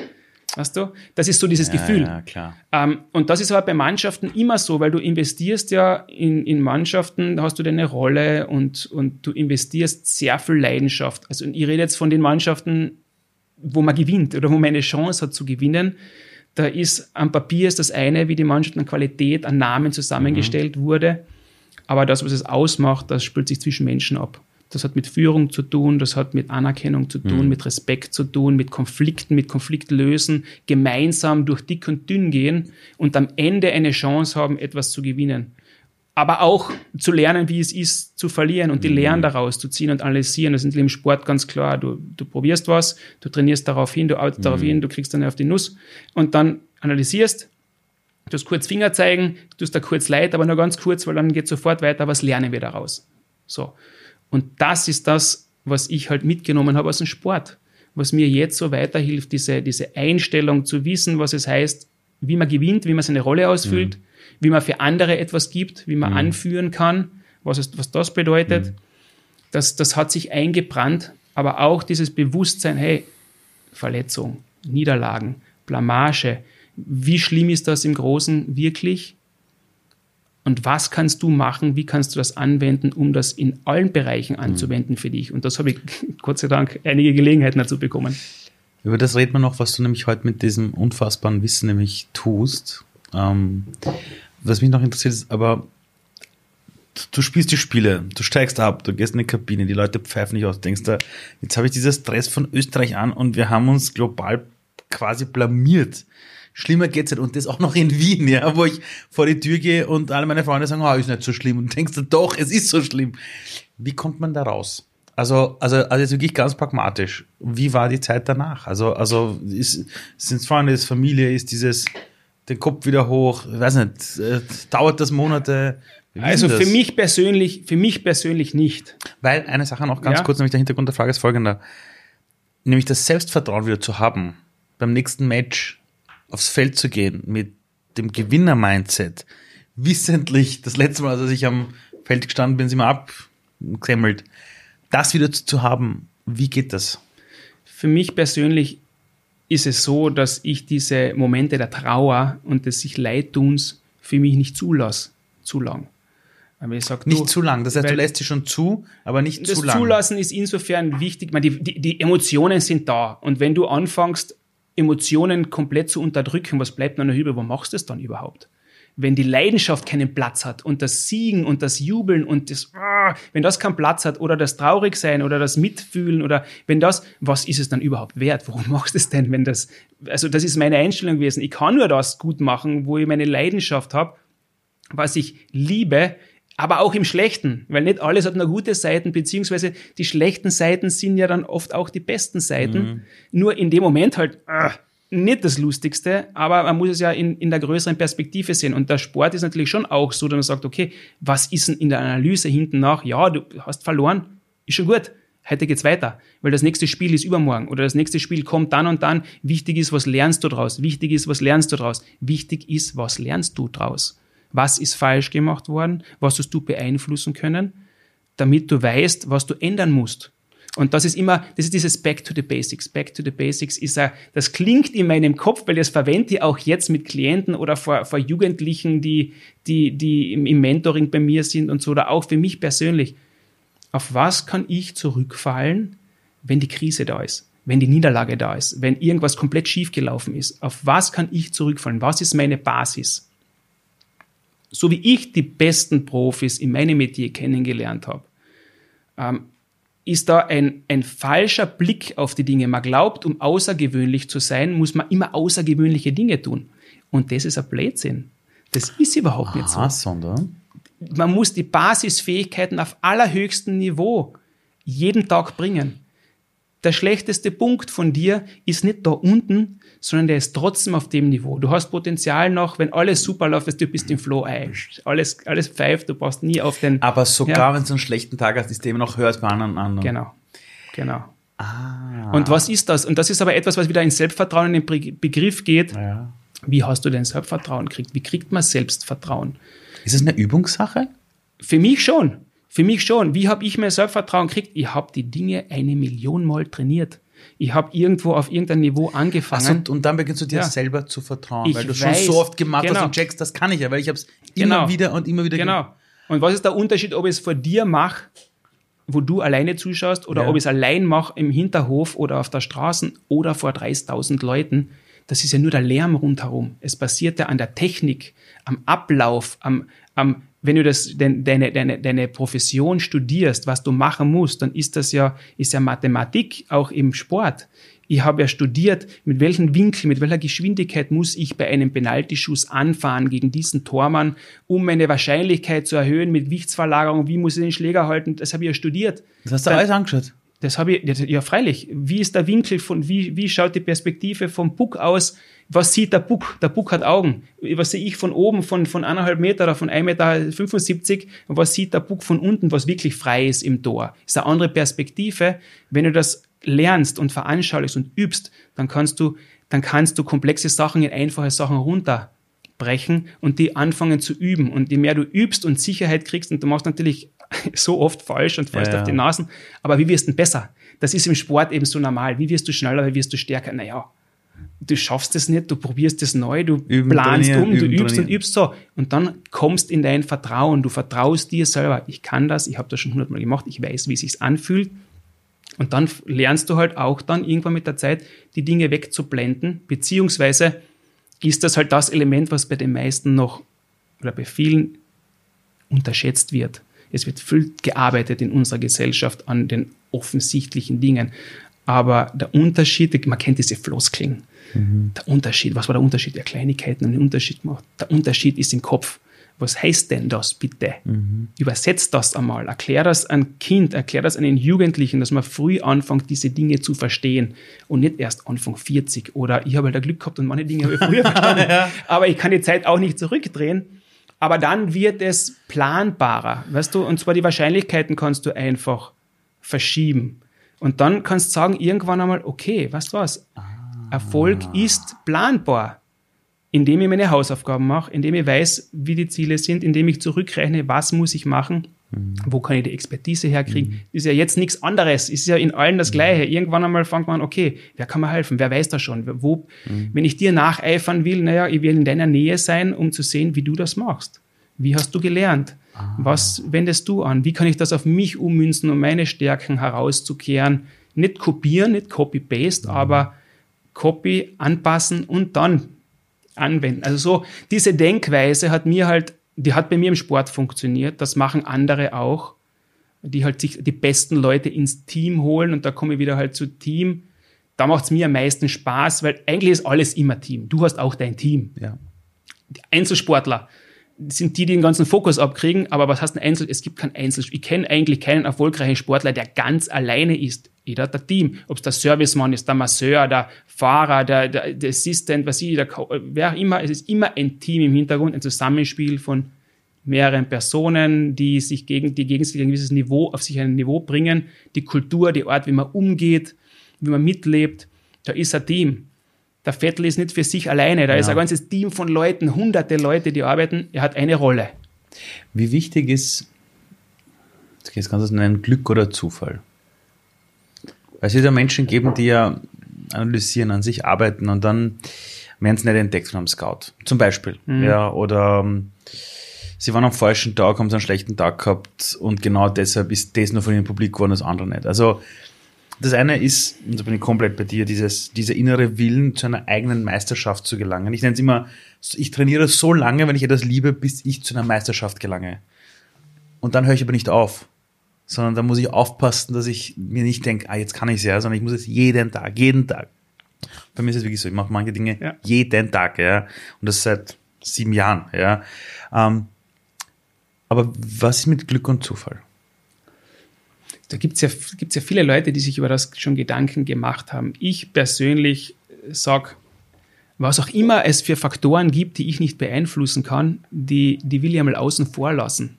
A: Weißt du? Das ist so dieses
B: ja,
A: Gefühl.
B: Ja, klar.
A: Ähm, und das ist aber bei Mannschaften immer so, weil du investierst ja in, in Mannschaften, da hast du deine Rolle und, und du investierst sehr viel Leidenschaft. Also ich rede jetzt von den Mannschaften, wo man gewinnt oder wo man eine Chance hat zu gewinnen. Da ist am Papier ist das eine, wie die Mannschaft an Qualität, an Namen zusammengestellt mhm. wurde. Aber das, was es ausmacht, das spielt sich zwischen Menschen ab. Das hat mit Führung zu tun, das hat mit Anerkennung zu tun, mhm. mit Respekt zu tun, mit Konflikten, mit Konfliktlösen, gemeinsam durch dick und dünn gehen und am Ende eine Chance haben, etwas zu gewinnen. Aber auch zu lernen, wie es ist, zu verlieren und die mhm. Lehren daraus zu ziehen und analysieren. Das ist im Sport ganz klar. Du, du probierst was, du trainierst darauf hin, du arbeitest mhm. darauf hin, du kriegst dann auf die Nuss und dann analysierst, du hast kurz Finger zeigen, du hast da kurz Leid, aber nur ganz kurz, weil dann geht sofort weiter, was lernen wir daraus? So. Und das ist das, was ich halt mitgenommen habe aus dem Sport, was mir jetzt so weiterhilft, diese, diese Einstellung zu wissen, was es heißt, wie man gewinnt, wie man seine Rolle ausfüllt, mhm. wie man für andere etwas gibt, wie man mhm. anführen kann, was, es, was das bedeutet. Mhm. Das, das hat sich eingebrannt, aber auch dieses Bewusstsein, hey, Verletzung, Niederlagen, Blamage, wie schlimm ist das im Großen wirklich? Und was kannst du machen? Wie kannst du das anwenden, um das in allen Bereichen mhm. anzuwenden für dich? Und das habe ich Gott sei Dank einige Gelegenheiten dazu bekommen.
B: Über das reden wir noch, was du nämlich heute mit diesem unfassbaren Wissen nämlich tust. Ähm, was mich noch interessiert ist, aber du spielst die Spiele, du steigst ab, du gehst in die Kabine, die Leute pfeifen dich aus, du denkst da, jetzt habe ich dieses Stress von Österreich an und wir haben uns global quasi blamiert. Schlimmer geht's nicht. Und das auch noch in Wien, ja, wo ich vor die Tür gehe und alle meine Freunde sagen, oh, ist nicht so schlimm. Und denkst du, doch, es ist so schlimm. Wie kommt man da raus? Also, also, also jetzt wirklich ganz pragmatisch. Wie war die Zeit danach? Also, also, ist, sind Freunde, ist Familie, ist dieses, den Kopf wieder hoch, ich weiß nicht, äh, dauert das Monate?
A: Also das? für mich persönlich, für mich persönlich nicht.
B: Weil eine Sache noch ganz ja. kurz, nämlich der Hintergrund der Frage ist folgender. Nämlich das Selbstvertrauen wieder zu haben beim nächsten Match aufs Feld zu gehen mit dem Gewinner-Mindset, wissentlich, das letzte Mal, als ich am Feld gestanden bin, sind wir abgesemmelt, das wieder zu haben, wie geht das?
A: Für mich persönlich ist es so, dass ich diese Momente der Trauer und des sich Leidtuns für mich nicht zulasse, zu lang.
B: Aber ich sag, nicht du, zu lang. Das heißt, du lässt sie schon zu, aber nicht zu lang.
A: Das Zulassen ist insofern wichtig. Man, die, die, die Emotionen sind da. Und wenn du anfängst, Emotionen komplett zu unterdrücken, was bleibt dann noch übrig? Wo machst du es dann überhaupt? Wenn die Leidenschaft keinen Platz hat und das Siegen und das Jubeln und das, ah, wenn das keinen Platz hat oder das Traurigsein oder das Mitfühlen oder wenn das, was ist es dann überhaupt wert? Warum machst du es denn, wenn das, also das ist meine Einstellung gewesen. Ich kann nur das gut machen, wo ich meine Leidenschaft habe, was ich liebe, aber auch im Schlechten, weil nicht alles hat nur gute Seiten, beziehungsweise die schlechten Seiten sind ja dann oft auch die besten Seiten. Mhm. Nur in dem Moment halt äh, nicht das Lustigste, aber man muss es ja in, in der größeren Perspektive sehen. Und der Sport ist natürlich schon auch so, dass man sagt, okay, was ist denn in der Analyse hinten nach? Ja, du hast verloren, ist schon gut. Heute geht's weiter, weil das nächste Spiel ist übermorgen oder das nächste Spiel kommt dann und dann. Wichtig ist, was lernst du draus? Wichtig ist, was lernst du draus? Wichtig ist, was lernst du draus? Was ist falsch gemacht worden? Was hast du beeinflussen können? Damit du weißt, was du ändern musst. Und das ist immer, das ist dieses Back to the Basics. Back to the Basics ist a, das klingt in meinem Kopf, weil das verwende ich auch jetzt mit Klienten oder vor, vor Jugendlichen, die, die, die im, im Mentoring bei mir sind und so, oder auch für mich persönlich. Auf was kann ich zurückfallen, wenn die Krise da ist? Wenn die Niederlage da ist? Wenn irgendwas komplett schiefgelaufen ist? Auf was kann ich zurückfallen? Was ist meine Basis? So wie ich die besten Profis in meinem Metier kennengelernt habe, ähm, ist da ein, ein falscher Blick auf die Dinge. Man glaubt, um außergewöhnlich zu sein, muss man immer außergewöhnliche Dinge tun. Und das ist ein Blödsinn. Das ist überhaupt nicht so.
B: Sondern?
A: Man muss die Basisfähigkeiten auf allerhöchstem Niveau jeden Tag bringen der schlechteste Punkt von dir ist nicht da unten, sondern der ist trotzdem auf dem Niveau. Du hast Potenzial noch, wenn alles super läuft, du bist im Flow ein. Alles, alles pfeift, du brauchst nie auf den.
B: Aber sogar ja. wenn du einen schlechten Tag hast, ist immer noch hört bei anderen an.
A: Genau. Genau. Ah. Und was ist das? Und das ist aber etwas, was wieder in Selbstvertrauen in den Begriff geht. Ja. Wie hast du denn Selbstvertrauen gekriegt? Wie kriegt man Selbstvertrauen?
B: Ist es eine Übungssache?
A: Für mich schon. Für mich schon. Wie habe ich mir Selbstvertrauen gekriegt? Ich habe die Dinge eine Million Mal trainiert. Ich habe irgendwo auf irgendein Niveau angefangen.
B: Ach, und, und, dann beginnst du dir ja. selber zu vertrauen, ich weil du weiß, schon so oft gemacht genau. hast und checkst, das kann ich ja, weil ich habe es immer genau. wieder und immer wieder
A: Genau. Und was ist der Unterschied, ob ich es vor dir mache, wo du alleine zuschaust, oder ja. ob ich es allein mache im Hinterhof oder auf der Straße oder vor 30.000 Leuten? Das ist ja nur der Lärm rundherum. Es basiert ja an der Technik, am Ablauf, am, am wenn du das, deine, deine, deine Profession studierst, was du machen musst, dann ist das ja, ist ja Mathematik auch im Sport. Ich habe ja studiert, mit welchem Winkel, mit welcher Geschwindigkeit muss ich bei einem Penaltyschuss anfahren gegen diesen Tormann, um meine Wahrscheinlichkeit zu erhöhen mit Gewichtsverlagerung, wie muss ich den Schläger halten, das habe ich ja studiert.
B: Das hast du Dann, alles angeschaut?
A: Das habe ich, ja freilich. Wie ist der Winkel von, wie, wie schaut die Perspektive vom Puck aus? was sieht der Buck? Der Buck hat Augen. Was sehe ich von oben, von, von eineinhalb Meter oder von 1,75 Meter? Und was sieht der Buck von unten, was wirklich frei ist im Tor? Das ist eine andere Perspektive. Wenn du das lernst und veranschaulichst und übst, dann kannst du, dann kannst du komplexe Sachen in einfache Sachen runterbrechen und die anfangen zu üben. Und je mehr du übst und Sicherheit kriegst, und du machst natürlich so oft falsch und fällst ja, auf die Nasen, aber wie wirst du besser? Das ist im Sport eben so normal. Wie wirst du schneller, wie wirst du stärker? Naja, du schaffst es nicht, du probierst es neu, du üben, planst um, du übst und übst so. Und dann kommst in dein Vertrauen, du vertraust dir selber, ich kann das, ich habe das schon hundertmal gemacht, ich weiß, wie es sich anfühlt. Und dann lernst du halt auch dann irgendwann mit der Zeit, die Dinge wegzublenden, beziehungsweise ist das halt das Element, was bei den meisten noch oder bei vielen unterschätzt wird. Es wird viel gearbeitet in unserer Gesellschaft an den offensichtlichen Dingen. Aber der Unterschied, man kennt diese Floskeln, Mhm. Der Unterschied, was war der Unterschied? Ja, Kleinigkeiten haben den Unterschied gemacht. Der Unterschied ist im Kopf. Was heißt denn das bitte? Mhm. Übersetzt das einmal. Erklär das einem Kind, erklär das einem Jugendlichen, dass man früh anfängt, diese Dinge zu verstehen und nicht erst Anfang 40 oder ich habe halt Glück gehabt und manche Dinge habe ich früher verstanden. ja. Aber ich kann die Zeit auch nicht zurückdrehen. Aber dann wird es planbarer, weißt du? Und zwar die Wahrscheinlichkeiten kannst du einfach verschieben. Und dann kannst du sagen, irgendwann einmal, okay, weißt du was? Ah Erfolg ist planbar, indem ich meine Hausaufgaben mache, indem ich weiß, wie die Ziele sind, indem ich zurückrechne, was muss ich machen, mhm. wo kann ich die Expertise herkriegen. Mhm. Ist ja jetzt nichts anderes, ist ja in allen das mhm. Gleiche. Irgendwann einmal fängt man an, okay, wer kann mir helfen, wer weiß das schon, wo, mhm. wenn ich dir nacheifern will, naja, ich will in deiner Nähe sein, um zu sehen, wie du das machst Wie hast du gelernt? Ah. Was wendest du an? Wie kann ich das auf mich ummünzen, um meine Stärken herauszukehren? Nicht kopieren, nicht copy-paste, mhm. aber Copy anpassen und dann anwenden. Also so, diese Denkweise hat mir halt, die hat bei mir im Sport funktioniert. Das machen andere auch, die halt sich die besten Leute ins Team holen und da komme ich wieder halt zu Team. Da macht es mir am meisten Spaß, weil eigentlich ist alles immer Team. Du hast auch dein Team.
B: Ja.
A: Die Einzelsportler sind die, die den ganzen Fokus abkriegen, aber was heißt ein Einzel? Es gibt kein Einzel. Ich kenne eigentlich keinen erfolgreichen Sportler, der ganz alleine ist. Jeder hat ein Team. Ob es der Servicemann ist, der Masseur, der Fahrer, der, der, der Assistent, was ich, der, wer auch immer. Es ist immer ein Team im Hintergrund, ein Zusammenspiel von mehreren Personen, die sich gegen, die gegenseitig ein gewisses Niveau, auf sich ein Niveau bringen. Die Kultur, die Art, wie man umgeht, wie man mitlebt. Da ist ein Team. Der Vettel ist nicht für sich alleine, da ja. ist ein ganzes Team von Leuten, hunderte Leute, die arbeiten. Er hat eine Rolle.
B: Wie wichtig ist, jetzt kann es nennen, Glück oder Zufall? Weil es wird ja Menschen geben, die ja analysieren, an sich arbeiten und dann werden sie nicht entdeckt von einem Scout. Zum Beispiel. Mhm. Ja, oder um, sie waren am falschen Tag, haben sie einen schlechten Tag gehabt und genau deshalb ist das nur von ihnen publik geworden, das andere nicht. Also das eine ist, und da bin ich komplett bei dir, dieses, dieser innere Willen zu einer eigenen Meisterschaft zu gelangen. Ich nenne es immer, ich trainiere so lange, wenn ich etwas liebe, bis ich zu einer Meisterschaft gelange. Und dann höre ich aber nicht auf, sondern da muss ich aufpassen, dass ich mir nicht denke, ah, jetzt kann ich es ja, sondern ich muss es jeden Tag, jeden Tag. Bei mir ist es wirklich so, ich mache manche Dinge ja. jeden Tag, ja. Und das seit sieben Jahren, ja. Ähm, aber was ist mit Glück und Zufall?
A: Da gibt es ja, gibt's ja viele Leute, die sich über das schon Gedanken gemacht haben. Ich persönlich sage, was auch immer es für Faktoren gibt, die ich nicht beeinflussen kann, die, die will ich einmal außen vor lassen.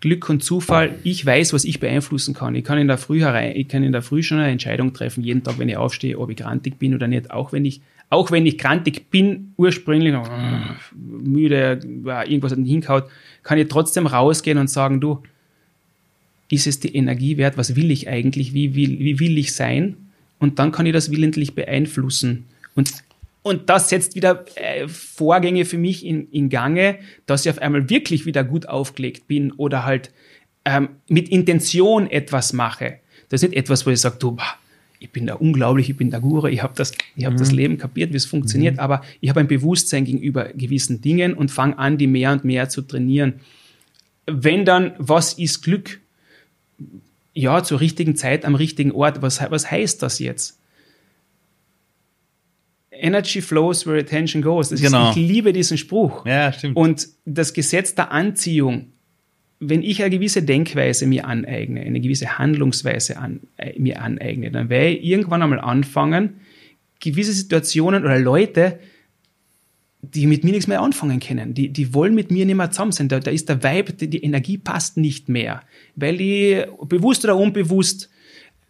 A: Glück und Zufall, ich weiß, was ich beeinflussen kann. Ich kann in der Früh herein, ich kann in der Früh schon eine Entscheidung treffen, jeden Tag, wenn ich aufstehe, ob ich grantig bin oder nicht. Auch wenn ich, auch wenn ich grantig bin, ursprünglich müde, irgendwas hat nicht hingehaut, kann ich trotzdem rausgehen und sagen, du, ist es die Energie wert, was will ich eigentlich, wie will, wie will ich sein? Und dann kann ich das willentlich beeinflussen. Und, und das setzt wieder äh, Vorgänge für mich in, in Gange, dass ich auf einmal wirklich wieder gut aufgelegt bin oder halt ähm, mit Intention etwas mache. Das ist nicht etwas, wo ich sage, du, ich bin da unglaublich, ich bin der Guru, ich habe das, ich hab mhm. das Leben kapiert, wie es funktioniert, mhm. aber ich habe ein Bewusstsein gegenüber gewissen Dingen und fange an, die mehr und mehr zu trainieren. Wenn dann, was ist Glück? Ja, zur richtigen Zeit am richtigen Ort. Was, was heißt das jetzt? Energy flows where attention goes.
B: Genau.
A: Ist, ich liebe diesen Spruch.
B: Ja, stimmt.
A: Und das Gesetz der Anziehung, wenn ich eine gewisse Denkweise mir aneigne, eine gewisse Handlungsweise an, äh, mir aneigne, dann werde ich irgendwann einmal anfangen, gewisse Situationen oder Leute die mit mir nichts mehr anfangen können. Die, die wollen mit mir nicht mehr zusammen sein. Da, da ist der Vibe, die, die Energie passt nicht mehr, weil die bewusst oder unbewusst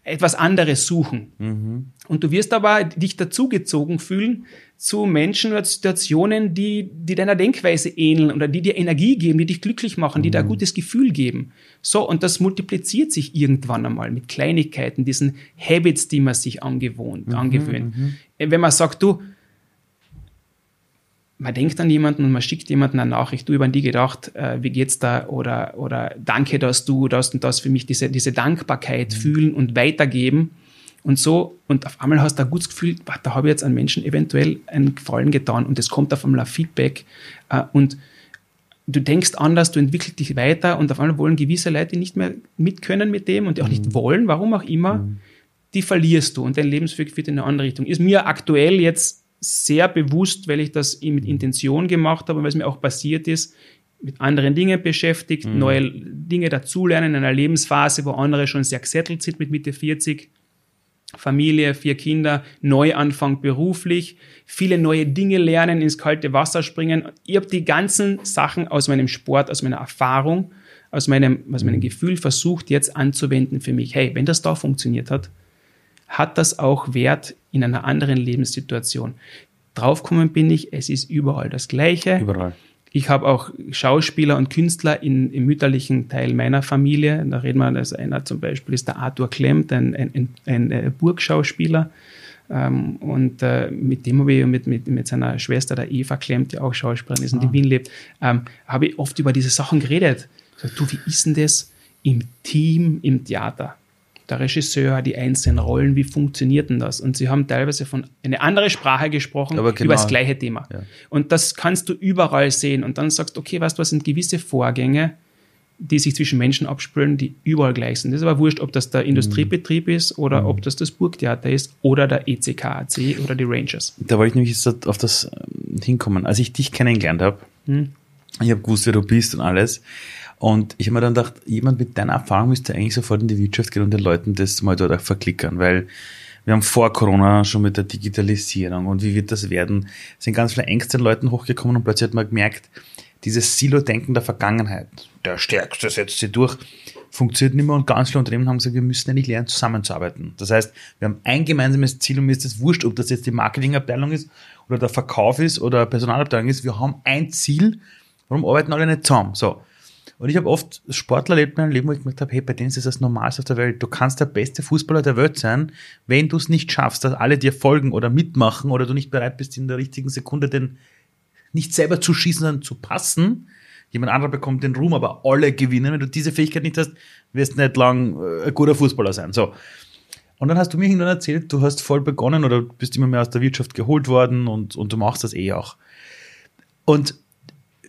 A: etwas anderes suchen. Mhm. Und du wirst aber dich dazugezogen fühlen zu Menschen oder Situationen, die, die deiner Denkweise ähneln oder die dir Energie geben, die dich glücklich machen, mhm. die dir ein mhm. gutes Gefühl geben. So, und das multipliziert sich irgendwann einmal mit Kleinigkeiten, diesen Habits, die man sich angewohnt, mhm. angewöhnt. Mhm. Wenn man sagt, du, man denkt an jemanden und man schickt jemanden eine Nachricht, du über die gedacht, äh, wie geht's da oder, oder danke, dass du das und das für mich, diese, diese Dankbarkeit mhm. fühlen und weitergeben und so und auf einmal hast du ein gutes Gefühl, da habe ich jetzt einem Menschen eventuell einen Gefallen getan und es kommt auf einmal ein Feedback äh, und du denkst anders, du entwickelst dich weiter und auf einmal wollen gewisse Leute nicht mehr mitkönnen mit dem und die auch nicht mhm. wollen, warum auch immer, mhm. die verlierst du und dein Lebensweg wird in eine andere Richtung. Ist mir aktuell jetzt sehr bewusst, weil ich das mit mhm. Intention gemacht habe, weil es mir auch passiert ist, mit anderen Dingen beschäftigt, mhm. neue Dinge dazulernen in einer Lebensphase, wo andere schon sehr gesettelt sind mit Mitte 40. Familie, vier Kinder, Neuanfang beruflich, viele neue Dinge lernen, ins kalte Wasser springen. Ich habe die ganzen Sachen aus meinem Sport, aus meiner Erfahrung, aus meinem, aus meinem mhm. Gefühl versucht jetzt anzuwenden für mich. Hey, wenn das da funktioniert hat, hat das auch Wert in einer anderen Lebenssituation. Draufkommen bin ich, es ist überall das Gleiche.
B: Überall.
A: Ich habe auch Schauspieler und Künstler in, im mütterlichen Teil meiner Familie. Da reden wir, also einer zum Beispiel ist der Arthur Klemmt, ein, ein, ein, ein Burgschauspieler. Ähm, und äh, mit dem habe ich mit, mit, mit seiner Schwester, der Eva Klemmt, die auch Schauspielerin ist und ah. in Wien lebt, ähm, habe ich oft über diese Sachen geredet. Ich du, wie ist denn das im Team, im Theater? Der Regisseur, die einzelnen Rollen, wie funktioniert denn das? Und sie haben teilweise von eine andere Sprache gesprochen genau. über das gleiche Thema. Ja. Und das kannst du überall sehen. Und dann sagst du, okay, weißt du, was sind gewisse Vorgänge, die sich zwischen Menschen abspülen, die überall gleich sind. Das ist aber wurscht, ob das der Industriebetrieb ist oder mhm. ob das das Burgtheater ist oder der ECKAC oder die Rangers.
B: Da wollte ich nämlich jetzt auf das ähm, hinkommen. Als ich dich kennengelernt habe, mhm. ich habe gewusst, wer du bist und alles. Und ich habe mir dann gedacht, jemand mit deiner Erfahrung müsste eigentlich sofort in die Wirtschaft gehen und den Leuten das mal dort auch verklickern, weil wir haben vor Corona schon mit der Digitalisierung und wie wird das werden, sind ganz viele Ängste den Leuten hochgekommen und plötzlich hat man gemerkt, dieses Silo-Denken der Vergangenheit, der Stärkste setzt sie durch, funktioniert nicht mehr und ganz viele Unternehmen haben gesagt, wir müssen endlich lernen, zusammenzuarbeiten. Das heißt, wir haben ein gemeinsames Ziel und mir ist es wurscht, ob das jetzt die Marketingabteilung ist oder der Verkauf ist oder Personalabteilung ist. Wir haben ein Ziel, warum arbeiten alle nicht zusammen? So. Und ich habe oft Sportler erlebt in meinem Leben, wo ich gemerkt habe, hey, bei denen ist das Normalste auf der Welt. Du kannst der beste Fußballer der Welt sein, wenn du es nicht schaffst, dass alle dir folgen oder mitmachen oder du nicht bereit bist, in der richtigen Sekunde den nicht selber zu schießen, sondern zu passen. Jemand anderer bekommt den Ruhm, aber alle gewinnen. Wenn du diese Fähigkeit nicht hast, wirst du nicht lang äh, ein guter Fußballer sein. So. Und dann hast du mir irgendwann erzählt, du hast voll begonnen oder bist immer mehr aus der Wirtschaft geholt worden und, und du machst das eh auch. Und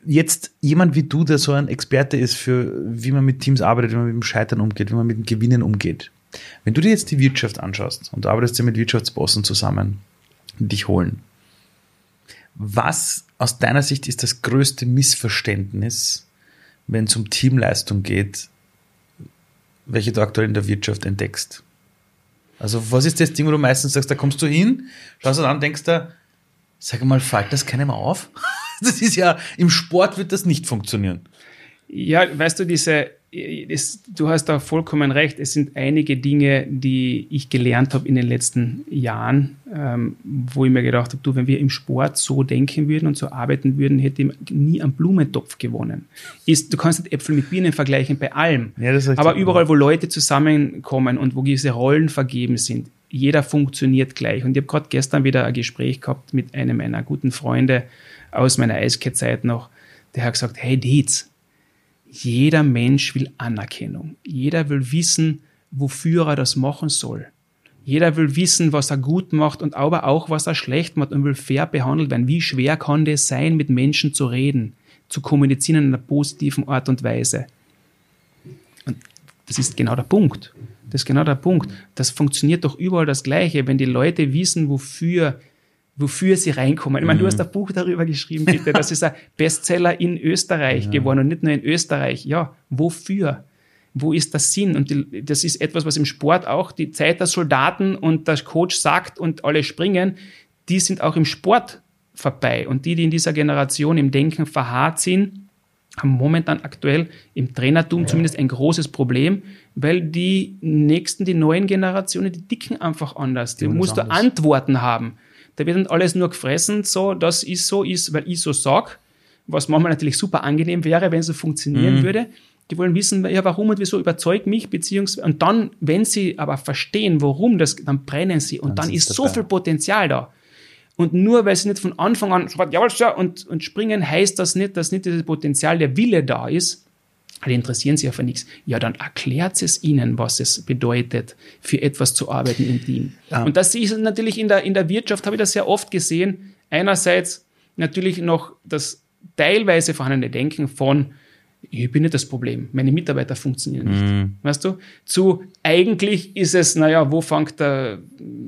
B: jetzt jemand wie du, der so ein Experte ist für, wie man mit Teams arbeitet, wie man mit dem Scheitern umgeht, wie man mit dem Gewinnen umgeht. Wenn du dir jetzt die Wirtschaft anschaust und du arbeitest ja mit Wirtschaftsbossen zusammen, die dich holen, was aus deiner Sicht ist das größte Missverständnis, wenn es um Teamleistung geht, welche du aktuell in der Wirtschaft entdeckst? Also was ist das Ding, wo du meistens sagst, da kommst du hin, schaust du an, denkst da, sag mal, fällt das keinem auf? Das ist ja, im Sport wird das nicht funktionieren.
A: Ja, weißt du, diese, es, du hast da vollkommen recht. Es sind einige Dinge, die ich gelernt habe in den letzten Jahren, ähm, wo ich mir gedacht habe, du, wenn wir im Sport so denken würden und so arbeiten würden, hätte ich nie einen Blumentopf gewonnen. Ist, du kannst nicht Äpfel mit Birnen vergleichen bei allem. Ja, Aber überall, wo Leute zusammenkommen und wo gewisse Rollen vergeben sind, jeder funktioniert gleich. Und ich habe gerade gestern wieder ein Gespräch gehabt mit einem meiner guten Freunde aus meiner Eiskettzeit noch, der hat gesagt, hey Dietz, jeder Mensch will Anerkennung. Jeder will wissen, wofür er das machen soll. Jeder will wissen, was er gut macht und aber auch, was er schlecht macht und will fair behandelt werden. Wie schwer kann das sein, mit Menschen zu reden, zu kommunizieren in einer positiven Art und Weise? Und das ist genau der Punkt. Das ist genau der Punkt. Das funktioniert doch überall das Gleiche. Wenn die Leute wissen, wofür wofür sie reinkommen. Ich meine, mhm. du hast ein Buch darüber geschrieben, bitte. Das ist ein Bestseller in Österreich ja. geworden und nicht nur in Österreich. Ja, wofür? Wo ist der Sinn? Und die, das ist etwas, was im Sport auch die Zeit der Soldaten und der Coach sagt und alle springen, die sind auch im Sport vorbei. Und die, die in dieser Generation im Denken verharrt sind, haben momentan aktuell im Trainertum ja. zumindest ein großes Problem, weil die nächsten, die neuen Generationen, die dicken einfach anders. Die, die musst du Antworten haben. Da wird dann alles nur gefressen, so, dass es so ist, weil ich so sag, was manchmal natürlich super angenehm wäre, wenn es so funktionieren mhm. würde. Die wollen wissen, ja, warum und wieso überzeugt mich, beziehungsweise, und dann, wenn sie aber verstehen, warum das, dann brennen sie und dann, dann ist so viel Potenzial da. Und nur weil sie nicht von Anfang an sofort, jawohl, ja, und, und springen, heißt das nicht, dass nicht dieses Potenzial, der Wille da ist, die interessieren sich ja für nichts. Ja, dann erklärt es ihnen, was es bedeutet, für etwas zu arbeiten im Team. Ja. Und das ist natürlich in der, in der Wirtschaft, habe ich das sehr oft gesehen. Einerseits natürlich noch das teilweise vorhandene Denken von, ich bin nicht das Problem, meine Mitarbeiter funktionieren nicht. Mhm. Weißt du? Zu eigentlich ist es, naja, wo fängt der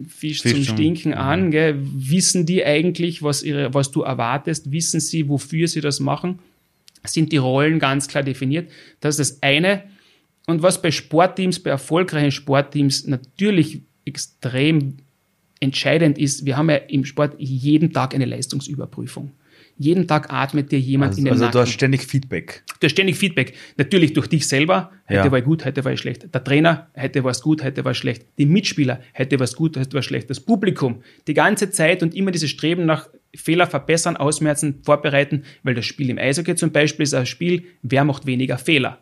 A: Fisch, Fisch zum Stinken an? Mhm. Gell? Wissen die eigentlich, was, ihre, was du erwartest? Wissen sie, wofür sie das machen? Sind die Rollen ganz klar definiert. Das ist das eine. Und was bei Sportteams, bei erfolgreichen Sportteams natürlich extrem entscheidend ist, wir haben ja im Sport jeden Tag eine Leistungsüberprüfung. Jeden Tag atmet dir jemand
B: also,
A: in den
B: also
A: Nacken.
B: Also du hast ständig Feedback.
A: Du hast ständig Feedback. Natürlich durch dich selber. Heute ja. war ich gut, heute war ich schlecht. Der Trainer, heute war es gut, heute war es schlecht. Die Mitspieler, heute war es gut, heute war es schlecht. Das Publikum, die ganze Zeit und immer dieses Streben nach Fehler verbessern, ausmerzen, vorbereiten, weil das Spiel im Eishockey zum Beispiel ist ein Spiel, wer macht weniger Fehler.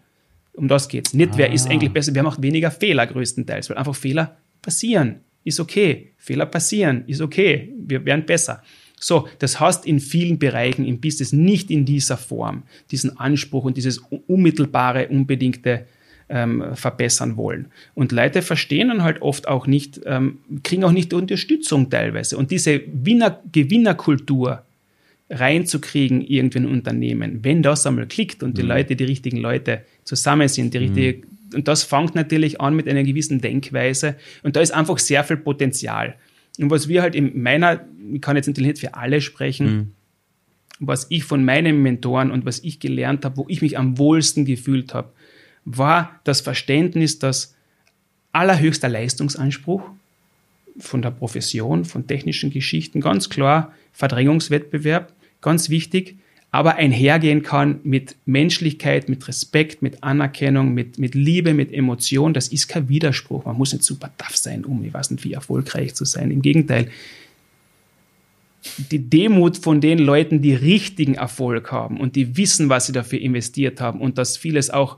A: Um das geht's. Nicht, ah. wer ist ah. eigentlich besser, wer macht weniger Fehler größtenteils, weil einfach Fehler passieren ist okay. Fehler passieren, ist okay. Wir werden besser. So, das hast in vielen Bereichen im Business nicht in dieser Form, diesen Anspruch und dieses unmittelbare, unbedingte ähm, verbessern wollen. Und Leute verstehen dann halt oft auch nicht, ähm, kriegen auch nicht die Unterstützung teilweise. Und diese Winner Gewinnerkultur reinzukriegen irgendwie in ein Unternehmen, wenn das einmal klickt und die mhm. Leute, die richtigen Leute zusammen sind, die richtige, mhm. und das fängt natürlich an mit einer gewissen Denkweise und da ist einfach sehr viel Potenzial. Und was wir halt in meiner, ich kann jetzt natürlich nicht für alle sprechen, mhm. was ich von meinen Mentoren und was ich gelernt habe, wo ich mich am wohlsten gefühlt habe, war das Verständnis, dass allerhöchster Leistungsanspruch von der Profession, von technischen Geschichten, ganz klar Verdrängungswettbewerb, ganz wichtig, aber einhergehen kann mit Menschlichkeit, mit Respekt, mit Anerkennung, mit, mit Liebe, mit Emotion. Das ist kein Widerspruch. Man muss nicht super tough sein, um, ich weiß nicht, wie erfolgreich zu sein. Im Gegenteil. Die Demut von den Leuten, die richtigen Erfolg haben und die wissen, was sie dafür investiert haben und dass vieles auch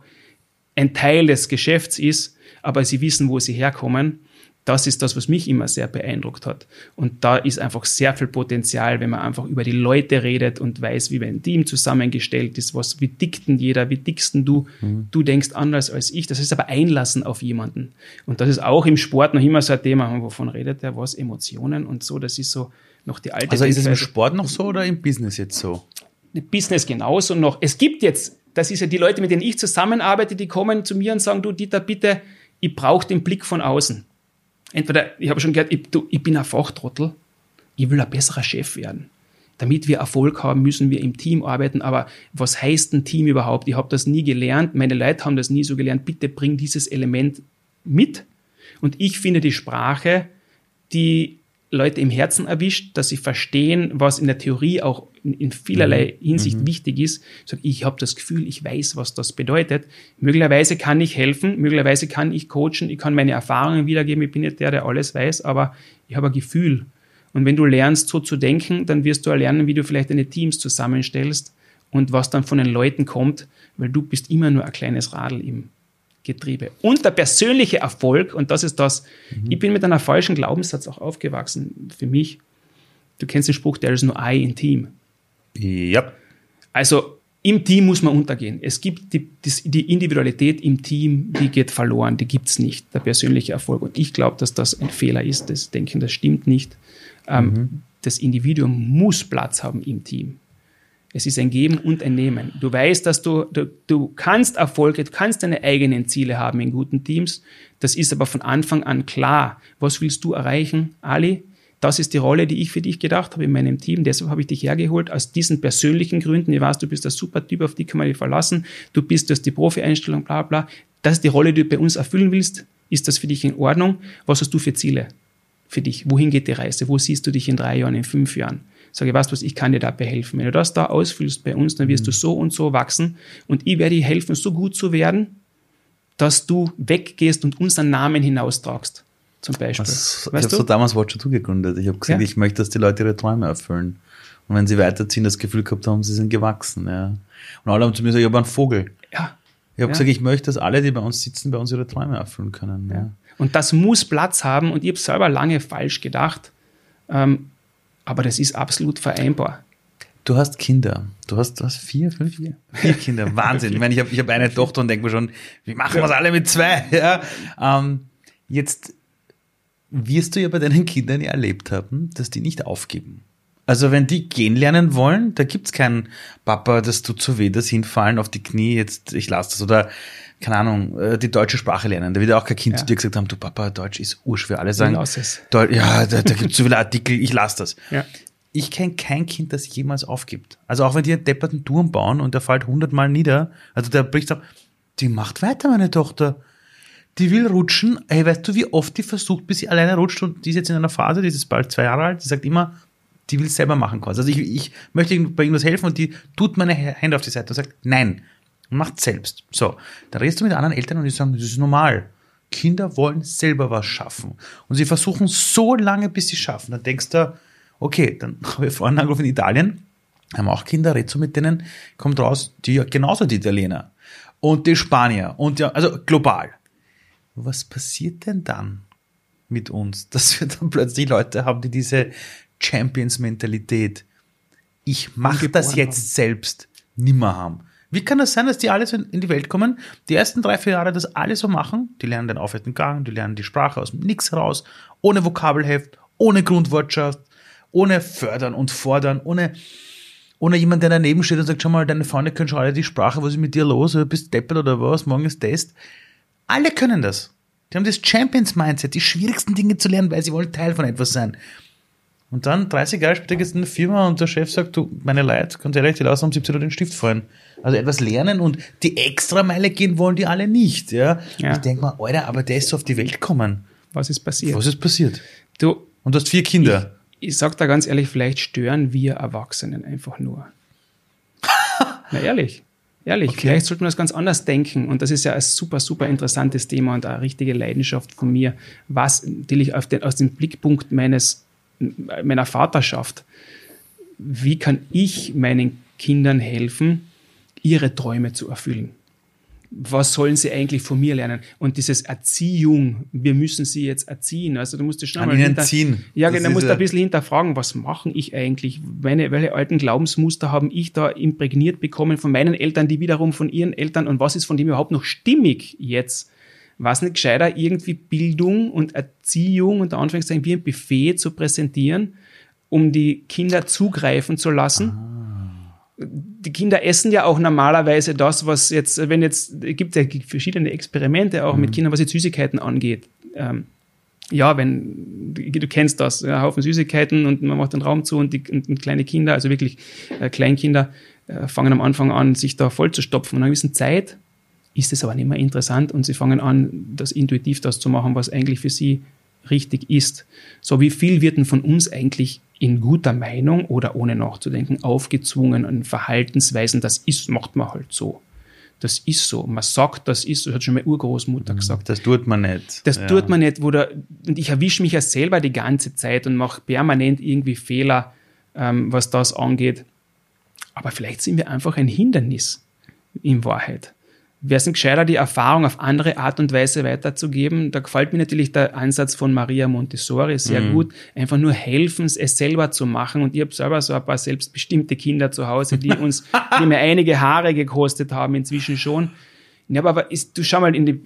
A: ein Teil des Geschäfts ist, aber sie wissen, wo sie herkommen, das ist das, was mich immer sehr beeindruckt hat. Und da ist einfach sehr viel Potenzial, wenn man einfach über die Leute redet und weiß, wie ein Team zusammengestellt ist, was, wie tickt denn jeder, wie tickst denn du? Mhm. Du denkst anders als ich. Das ist aber Einlassen auf jemanden. Und das ist auch im Sport noch immer so ein Thema, wovon redet der, was, Emotionen und so. Das ist so noch die alte
B: Also ist es im Sport noch so oder im Business jetzt so?
A: Business genauso noch. Es gibt jetzt, das ist ja die Leute, mit denen ich zusammenarbeite, die kommen zu mir und sagen, du Dieter, bitte, ich brauche den Blick von außen entweder, ich habe schon gehört, ich, du, ich bin ein Fachtrottel, ich will ein besserer Chef werden. Damit wir Erfolg haben, müssen wir im Team arbeiten. Aber was heißt ein Team überhaupt? Ich habe das nie gelernt. Meine Leute haben das nie so gelernt. Bitte bring dieses Element mit. Und ich finde die Sprache, die Leute im Herzen erwischt, dass sie verstehen, was in der Theorie auch in, in vielerlei mhm. Hinsicht mhm. wichtig ist. Sag, ich habe das Gefühl, ich weiß, was das bedeutet. Möglicherweise kann ich helfen, möglicherweise kann ich coachen, ich kann meine Erfahrungen wiedergeben. Ich bin nicht der, der alles weiß, aber ich habe ein Gefühl. Und wenn du lernst, so zu denken, dann wirst du lernen, wie du vielleicht deine Teams zusammenstellst und was dann von den Leuten kommt, weil du bist immer nur ein kleines Radl im Getriebe. Und der persönliche Erfolg, und das ist das, mhm. ich bin mit einer falschen Glaubenssatz auch aufgewachsen für mich. Du kennst den Spruch, there is no I in Team.
B: Ja.
A: Also im Team muss man untergehen. Es gibt die, die Individualität im Team, die geht verloren, die gibt es nicht, der persönliche Erfolg. Und ich glaube, dass das ein Fehler ist. Das Denken, das stimmt nicht. Ähm, mhm. Das Individuum muss Platz haben im Team. Es ist ein Geben und ein Nehmen. Du weißt, dass du, du, du kannst Erfolge, du kannst deine eigenen Ziele haben in guten Teams. Das ist aber von Anfang an klar. Was willst du erreichen, Ali? Das ist die Rolle, die ich für dich gedacht habe in meinem Team. Deshalb habe ich dich hergeholt, aus diesen persönlichen Gründen. Ich weiß, du bist ein super Typ, auf die kann man dich verlassen. Du bist, das die Profi-Einstellung, bla, bla. Das ist die Rolle, die du bei uns erfüllen willst. Ist das für dich in Ordnung? Was hast du für Ziele für dich? Wohin geht die Reise? Wo siehst du dich in drei Jahren, in fünf Jahren? Sage, weißt du was, ich kann dir dabei helfen. Wenn du das da ausfüllst bei uns, dann wirst mhm. du so und so wachsen und ich werde dir helfen, so gut zu werden, dass du weggehst und unseren Namen hinaustragst. Zum Beispiel.
B: Was, weißt ich habe so damals Watcher 2 gegründet. Ich habe gesagt, ja. ich möchte, dass die Leute ihre Träume erfüllen. Und wenn sie weiterziehen, das Gefühl gehabt haben, sie sind gewachsen. Ja. Und alle haben zu mir gesagt, ich habe einen Vogel. Ja. Ich habe ja. gesagt, ich möchte, dass alle, die bei uns sitzen, bei uns ihre Träume erfüllen können. Ja.
A: Und das muss Platz haben. Und ich habe selber lange falsch gedacht. Ähm, aber das ist absolut vereinbar.
B: Du hast Kinder. Du hast, du hast vier, fünf, vier, vier Kinder. Wahnsinn. Ich meine, ich habe ich hab eine Tochter und denke mir schon, wie machen wir es alle mit zwei? Ja. Ähm, jetzt wirst du ja bei deinen Kindern ja erlebt haben, dass die nicht aufgeben. Also wenn die gehen lernen wollen, da gibt's keinen Papa, das tut so weh, das hinfallen auf die Knie, jetzt ich lasse das. Oder keine Ahnung, äh, die deutsche Sprache lernen. Da wird auch kein Kind ja. zu dir gesagt haben, du Papa, Deutsch ist urschwer. Alle sagen, Deutsch, ja, da, da gibt es so viele Artikel, ich lasse das. Ja. Ich kenne kein Kind, das jemals aufgibt. Also auch wenn die einen depperten Turm bauen und der fällt hundertmal nieder, also der bricht ab, die macht weiter, meine Tochter. Die will rutschen. Hey, weißt du, wie oft die versucht, bis sie alleine rutscht und die ist jetzt in einer Phase, die ist bald zwei Jahre alt, die sagt immer, die will es selber machen quasi. Also ich, ich möchte bei irgendwas helfen und die tut meine Hände auf die Seite und sagt, nein, und macht selbst. So, da redest du mit anderen Eltern und die sagen, das ist normal. Kinder wollen selber was schaffen. Und sie versuchen so lange, bis sie schaffen. Dann denkst du, okay, dann habe ich vorhin angerufen in Italien, haben auch Kinder, redest du mit denen, kommt raus, die genauso die Italiener und die Spanier und ja, also global. Was passiert denn dann? mit uns, dass wir dann plötzlich Leute haben, die diese Champions-Mentalität, ich mache das jetzt haben. selbst, nimmer haben. Wie kann das sein, dass die alles in die Welt kommen, die ersten drei, vier Jahre das alles so machen? Die lernen den aufrechten Gang, die lernen die Sprache aus dem Nix heraus, ohne Vokabelheft, ohne Grundwortschaft, ohne Fördern und Fordern, ohne, ohne jemand, der daneben steht und sagt, schau mal, deine Freunde können schon alle die Sprache, was ist mit dir los, du bist deppert oder was, morgen ist Test. Alle können das. Die haben das Champions-Mindset, die schwierigsten Dinge zu lernen, weil sie wollen Teil von etwas sein. Und dann 30 Jahre später gehst du in eine Firma und der Chef sagt, du, meine Leute, ganz ehrlich, die lassen um 17 Uhr den Stift fallen. Also etwas lernen und die Extrameile gehen wollen die alle nicht. Ja? ja. Ich denke mal, Alter, aber der ist so auf die Welt gekommen.
A: Was ist passiert?
B: Was ist passiert? Du, und du hast vier Kinder.
A: Ich, ich sag da ganz ehrlich, vielleicht stören wir Erwachsenen einfach nur. Na ehrlich. Ehrlich, okay. vielleicht sollten wir das ganz anders denken. Und das ist ja ein super, super interessantes Thema und eine richtige Leidenschaft von mir, was natürlich den, aus dem Blickpunkt meines meiner Vaterschaft. Wie kann ich meinen Kindern helfen, ihre Träume zu erfüllen? was sollen sie eigentlich von mir lernen? Und dieses Erziehung, wir müssen sie jetzt erziehen. Also du musst schon
B: mal hinter, ziehen.
A: Ja, genau, musst ein bisschen hinterfragen, was mache ich eigentlich? Meine, welche alten Glaubensmuster haben ich da imprägniert bekommen von meinen Eltern, die wiederum von ihren Eltern und was ist von dem überhaupt noch stimmig jetzt? Was nicht gescheiter, irgendwie Bildung und Erziehung unter Anführungszeichen wie ein Buffet zu präsentieren, um die Kinder zugreifen zu lassen? Ah. Die Kinder essen ja auch normalerweise das, was jetzt, wenn jetzt, gibt ja verschiedene Experimente auch mhm. mit Kindern, was jetzt Süßigkeiten angeht. Ähm, ja, wenn du, kennst das, ja, Haufen Süßigkeiten und man macht den Raum zu und, die, und, und kleine Kinder, also wirklich äh, Kleinkinder, äh, fangen am Anfang an, sich da voll zu stopfen. Und nach einer gewissen Zeit ist es aber nicht mehr interessant und sie fangen an, das intuitiv das zu machen, was eigentlich für sie richtig ist. So wie viel wird denn von uns eigentlich in guter Meinung oder ohne nachzudenken aufgezwungen an Verhaltensweisen, das ist, macht man halt so. Das ist so. Man sagt, das ist so. Das hat schon meine Urgroßmutter mhm. gesagt.
B: Das tut man nicht.
A: Das ja. tut man nicht. Wo der, und ich erwische mich ja selber die ganze Zeit und mache permanent irgendwie Fehler, ähm, was das angeht. Aber vielleicht sind wir einfach ein Hindernis in Wahrheit wäre es nicht gescheiter, die Erfahrung auf andere Art und Weise weiterzugeben. Da gefällt mir natürlich der Ansatz von Maria Montessori sehr mhm. gut. Einfach nur helfen, es selber zu machen. Und ich habe selber so ein paar selbstbestimmte Kinder zu Hause, die uns, die mir einige Haare gekostet haben, inzwischen schon. Ja, aber ist, du schau mal in, die,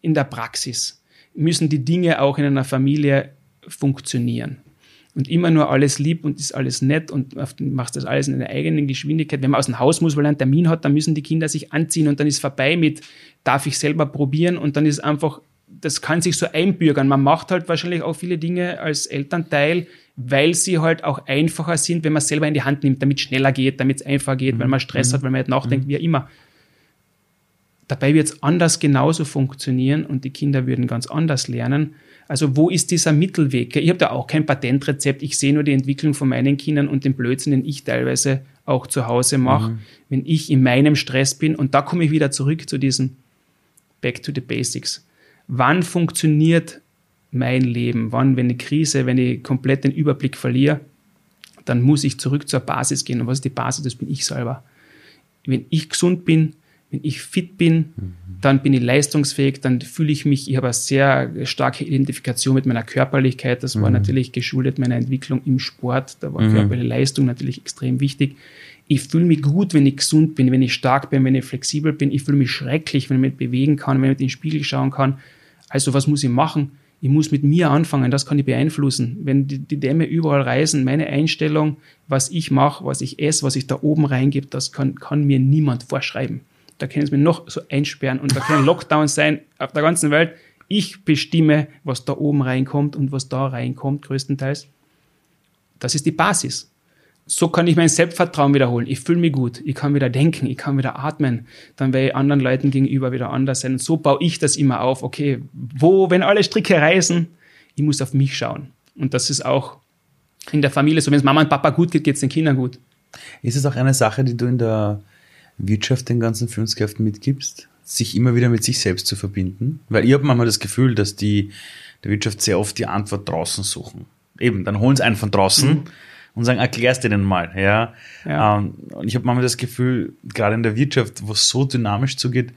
A: in der Praxis müssen die Dinge auch in einer Familie funktionieren und immer nur alles lieb und ist alles nett und machst das alles in einer eigenen Geschwindigkeit. Wenn man aus dem Haus muss, weil er einen Termin hat, dann müssen die Kinder sich anziehen und dann ist vorbei mit, darf ich selber probieren und dann ist einfach, das kann sich so einbürgern. Man macht halt wahrscheinlich auch viele Dinge als Elternteil, weil sie halt auch einfacher sind, wenn man es selber in die Hand nimmt, damit es schneller geht, damit es einfacher geht, mhm. weil man Stress mhm. hat, weil man nicht nachdenkt, mhm. wie immer. Dabei wird es anders genauso funktionieren und die Kinder würden ganz anders lernen. Also wo ist dieser Mittelweg? Ich habe da auch kein Patentrezept. Ich sehe nur die Entwicklung von meinen Kindern und den Blödsinn, den ich teilweise auch zu Hause mache, mhm. wenn ich in meinem Stress bin. Und da komme ich wieder zurück zu diesem Back to the Basics. Wann funktioniert mein Leben? Wann, wenn eine Krise, wenn ich komplett den Überblick verliere, dann muss ich zurück zur Basis gehen. Und was ist die Basis? Das bin ich selber. Wenn ich gesund bin, wenn ich fit bin, mhm. dann bin ich leistungsfähig, dann fühle ich mich, ich habe eine sehr starke Identifikation mit meiner Körperlichkeit. Das war mhm. natürlich geschuldet meiner Entwicklung im Sport. Da war mhm. körperliche Leistung natürlich extrem wichtig. Ich fühle mich gut, wenn ich gesund bin, wenn ich stark bin, wenn ich flexibel bin. Ich fühle mich schrecklich, wenn ich mich bewegen kann, wenn ich in den Spiegel schauen kann. Also was muss ich machen? Ich muss mit mir anfangen, das kann ich beeinflussen. Wenn die, die Dämme überall reisen, meine Einstellung, was ich mache, was ich esse, was ich da oben reingebe, das kann, kann mir niemand vorschreiben da können sie mich noch so einsperren und da können Lockdowns sein auf der ganzen Welt. Ich bestimme, was da oben reinkommt und was da reinkommt, größtenteils. Das ist die Basis. So kann ich mein Selbstvertrauen wiederholen. Ich fühle mich gut. Ich kann wieder denken. Ich kann wieder atmen. Dann werde ich anderen Leuten gegenüber wieder anders sein. Und so baue ich das immer auf. Okay, wo, wenn alle Stricke reißen, ich muss auf mich schauen. Und das ist auch in der Familie so. Wenn es Mama und Papa gut geht, geht es den Kindern gut.
B: Ist es auch eine Sache, die du in der Wirtschaft den ganzen Führungskräften mitgibst, sich immer wieder mit sich selbst zu verbinden? Weil ich habe manchmal das Gefühl, dass die der Wirtschaft sehr oft die Antwort draußen suchen. Eben, dann holen sie einen von draußen mhm. und sagen, erklär's denen mal. Ja. ja. Ähm, und ich habe manchmal das Gefühl, gerade in der Wirtschaft, wo es so dynamisch zugeht,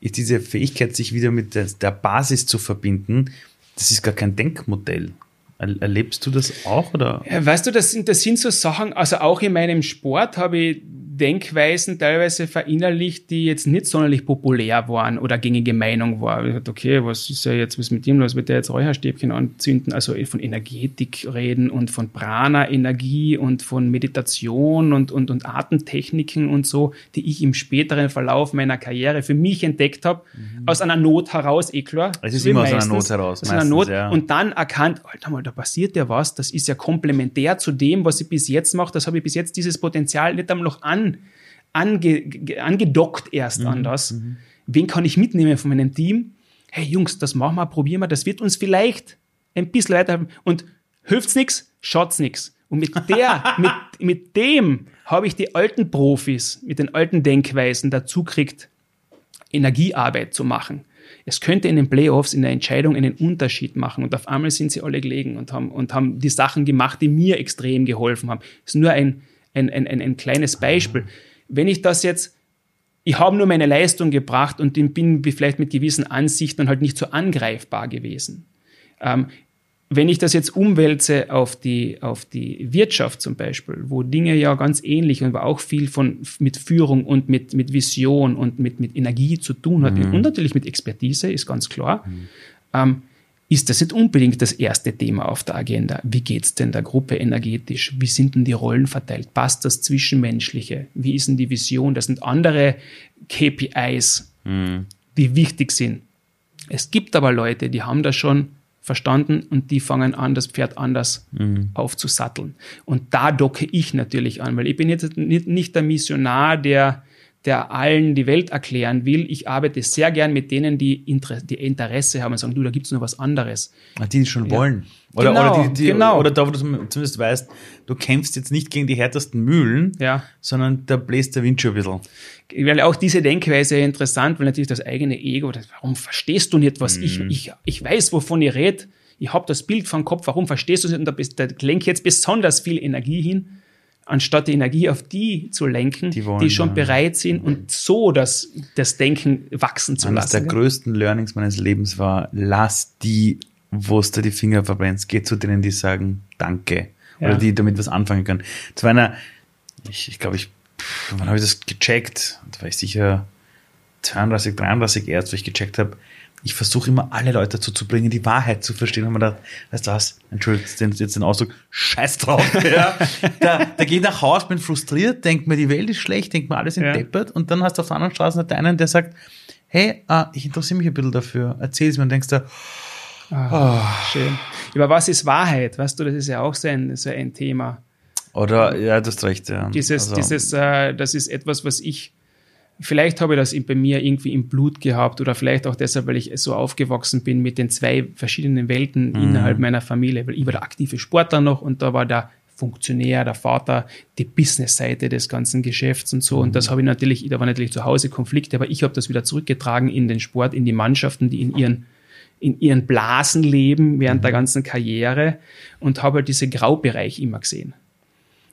B: ist diese Fähigkeit, sich wieder mit der, der Basis zu verbinden, das ist gar kein Denkmodell. Erlebst du das auch? Oder?
A: Weißt du, das sind, das sind so Sachen, also auch in meinem Sport habe ich Denkweisen teilweise verinnerlicht, die jetzt nicht sonderlich populär waren oder gängige Meinung war. Ich dachte, okay, was ist ja jetzt, was mit dem los? Wird der jetzt Räucherstäbchen anzünden? Also von Energetik reden und von Prana-Energie und von Meditation und, und, und Atemtechniken und so, die ich im späteren Verlauf meiner Karriere für mich entdeckt habe. Mhm. Aus einer Not heraus, eh klar.
B: Es ist immer meistens, aus einer Not heraus.
A: Aus meistens, einer Not. Ja. Und dann erkannt, Alter mal, da passiert ja was. Das ist ja komplementär zu dem, was ich bis jetzt mache. Das habe ich bis jetzt dieses Potenzial nicht einmal noch an ange, angedockt erst mhm. an das. Mhm. Wen kann ich mitnehmen von meinem Team? Hey Jungs, das machen wir, probieren wir, das wird uns vielleicht ein bisschen weiterhelfen. Und hilft's nichts, schaut's nichts. Und mit der, mit, mit dem habe ich die alten Profis mit den alten Denkweisen dazu kriegt, Energiearbeit zu machen. Es könnte in den Playoffs in der Entscheidung einen Unterschied machen und auf einmal sind sie alle gelegen und haben, und haben die Sachen gemacht, die mir extrem geholfen haben. Das ist nur ein, ein, ein, ein, ein kleines Beispiel wenn ich das jetzt, ich habe nur meine Leistung gebracht und bin vielleicht mit gewissen Ansichten halt nicht so angreifbar gewesen. Ähm, wenn ich das jetzt umwälze auf die, auf die Wirtschaft zum Beispiel, wo Dinge ja ganz ähnlich und auch viel von, mit Führung und mit, mit Vision und mit, mit Energie zu tun hat mhm. und natürlich mit Expertise, ist ganz klar, mhm. ähm, ist das nicht unbedingt das erste Thema auf der Agenda. Wie geht's denn der Gruppe energetisch? Wie sind denn die Rollen verteilt? Passt das Zwischenmenschliche? Wie ist denn die Vision? Das sind andere KPIs, mhm. die wichtig sind. Es gibt aber Leute, die haben das schon verstanden und die fangen an, das Pferd anders mhm. aufzusatteln. Und da docke ich natürlich an, weil ich bin jetzt nicht der Missionar, der der allen die Welt erklären will. Ich arbeite sehr gern mit denen, die, Inter die Interesse haben und sagen, du, da gibt es noch was anderes.
B: Die schon ja. wollen. Oder, genau, oder, die, die, genau. oder da, wo du zumindest weißt, du kämpfst jetzt nicht gegen die härtesten Mühlen,
A: ja.
B: sondern da bläst der Wind schon ein bisschen.
A: Weil auch diese Denkweise interessant, weil natürlich das eigene Ego, das, warum verstehst du nicht, was mhm. ich, ich, ich weiß, wovon ich rede, ich habe das Bild vom Kopf, warum verstehst du es nicht? Und da, da lenke jetzt besonders viel Energie hin anstatt die Energie auf die zu lenken, die, wollen, die schon ja. bereit sind und so das, das Denken wachsen zu
B: Eines
A: lassen.
B: Eines der größten Learnings meines Lebens war, lass die, wo du die Finger verbrennst, geh zu denen, die sagen Danke ja. oder die damit was anfangen können. Zu einer, ich, ich glaube, ich, wann habe ich das gecheckt? Da war ich sicher 32, 33 erst, wo ich gecheckt habe, ich versuche immer alle Leute dazu zu bringen, die Wahrheit zu verstehen. Und man da, weißt du was, entschuldigt jetzt den Ausdruck, scheiß drauf. Ja. da, da geht nach Hause, bin frustriert, denkt mir, die Welt ist schlecht, denkt mir, alles sind ja. deppert. Und dann hast du auf der anderen Straße einen, der sagt, hey, uh, ich interessiere mich ein bisschen dafür, erzähl es mir. Und denkst du,
A: oh. schön. Aber was ist Wahrheit? Weißt du, das ist ja auch so ein, so ein Thema.
B: Oder, ja, du hast recht, ja.
A: Dieses, also. dieses, äh, das ist etwas, was ich Vielleicht habe ich das bei mir irgendwie im Blut gehabt oder vielleicht auch deshalb, weil ich so aufgewachsen bin mit den zwei verschiedenen Welten mhm. innerhalb meiner Familie. Weil ich war der aktive Sportler noch und da war der Funktionär, der Vater, die Business-Seite des ganzen Geschäfts und so. Mhm. Und das habe ich natürlich, da war natürlich zu Hause Konflikte, aber ich habe das wieder zurückgetragen in den Sport, in die Mannschaften, die in ihren in ihren Blasen leben während der mhm. ganzen Karriere und habe halt diese Graubereich immer gesehen.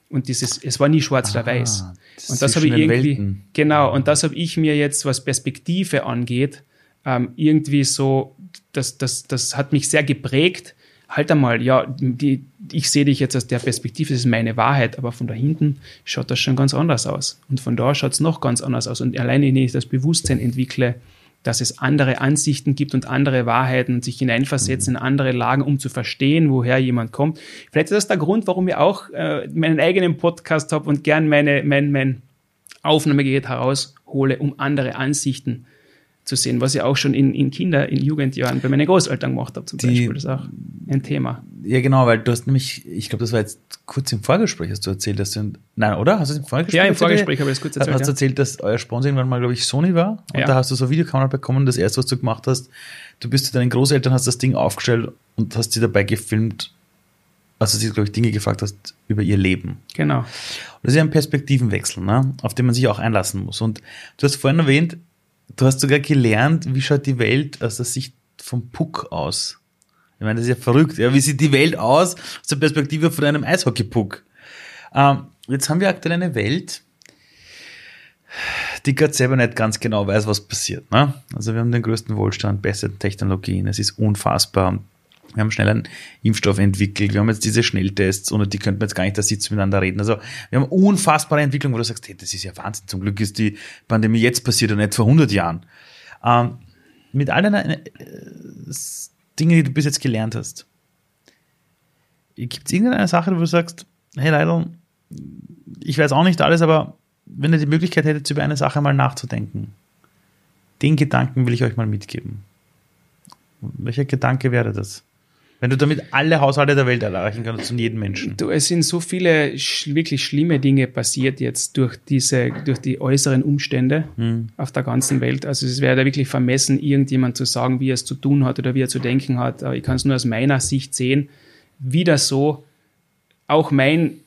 A: Und dieses, es war nie schwarz oder weiß. Und das habe ich irgendwie, Welten. genau, und das habe ich mir jetzt, was Perspektive angeht, ähm, irgendwie so, das, das, das hat mich sehr geprägt. Halt einmal, ja, die, ich sehe dich jetzt aus der Perspektive, das ist meine Wahrheit, aber von da hinten schaut das schon ganz anders aus. Und von da schaut es noch ganz anders aus. Und alleine, wenn ich das Bewusstsein entwickle, dass es andere Ansichten gibt und andere Wahrheiten und sich hineinversetzen in andere Lagen, um zu verstehen, woher jemand kommt. Vielleicht ist das der Grund, warum ich auch äh, meinen eigenen Podcast habe und gern meine, mein, mein Aufnahmegerät heraushole, um andere Ansichten zu sehen, was ich auch schon in, in Kinder-, in Jugendjahren bei meinen Großeltern gemacht habe, zum Die, Beispiel. Das ist auch ein Thema.
B: Ja, genau, weil du hast nämlich, ich glaube, das war jetzt kurz im Vorgespräch, hast du erzählt, dass du, nein, oder? Hast du es im Vorgespräch
A: Ja, im Vorgespräch habe ich das kurz
B: erzählt. Hast du ja. erzählt, dass euer Sponsor irgendwann mal, glaube ich, Sony war? Und ja. da hast du so eine Videokamera bekommen. Das erste, was du gemacht hast, du bist zu deinen Großeltern, hast das Ding aufgestellt und hast sie dabei gefilmt, also sie, glaube ich, Dinge gefragt hast über ihr Leben.
A: Genau.
B: Und das ist ja ein Perspektivenwechsel, ne? auf den man sich auch einlassen muss. Und du hast vorhin erwähnt, du hast sogar gelernt, wie schaut die Welt aus der Sicht vom Puck aus. Ich meine, das ist ja verrückt. Ja, wie sieht die Welt aus aus der Perspektive von einem Eishockey-Puck? Ähm, jetzt haben wir aktuell eine Welt, die gerade selber nicht ganz genau weiß, was passiert. Ne? Also wir haben den größten Wohlstand, beste Technologien, es ist unfassbar. Wir haben schnell einen Impfstoff entwickelt, wir haben jetzt diese Schnelltests und die könnten wir jetzt gar nicht da sitzen miteinander reden. Also wir haben unfassbare Entwicklung, wo du sagst, hey, das ist ja Wahnsinn. Zum Glück ist die Pandemie jetzt passiert und nicht vor 100 Jahren. Ähm, mit all deinen äh, Dingen, die du bis jetzt gelernt hast, gibt es irgendeine Sache, wo du sagst, hey Leidl, ich weiß auch nicht alles, aber wenn ihr die Möglichkeit hättet, über eine Sache mal nachzudenken, den Gedanken will ich euch mal mitgeben. Welcher Gedanke wäre das? Wenn du damit alle Haushalte der Welt erreichen kannst und jeden Menschen.
A: Du, es sind so viele sch wirklich schlimme Dinge passiert jetzt durch diese, durch die äußeren Umstände hm. auf der ganzen Welt. Also es wäre da wirklich vermessen, irgendjemand zu sagen, wie er es zu tun hat oder wie er zu denken hat. Aber ich kann es nur aus meiner Sicht sehen, wieder so. Auch mein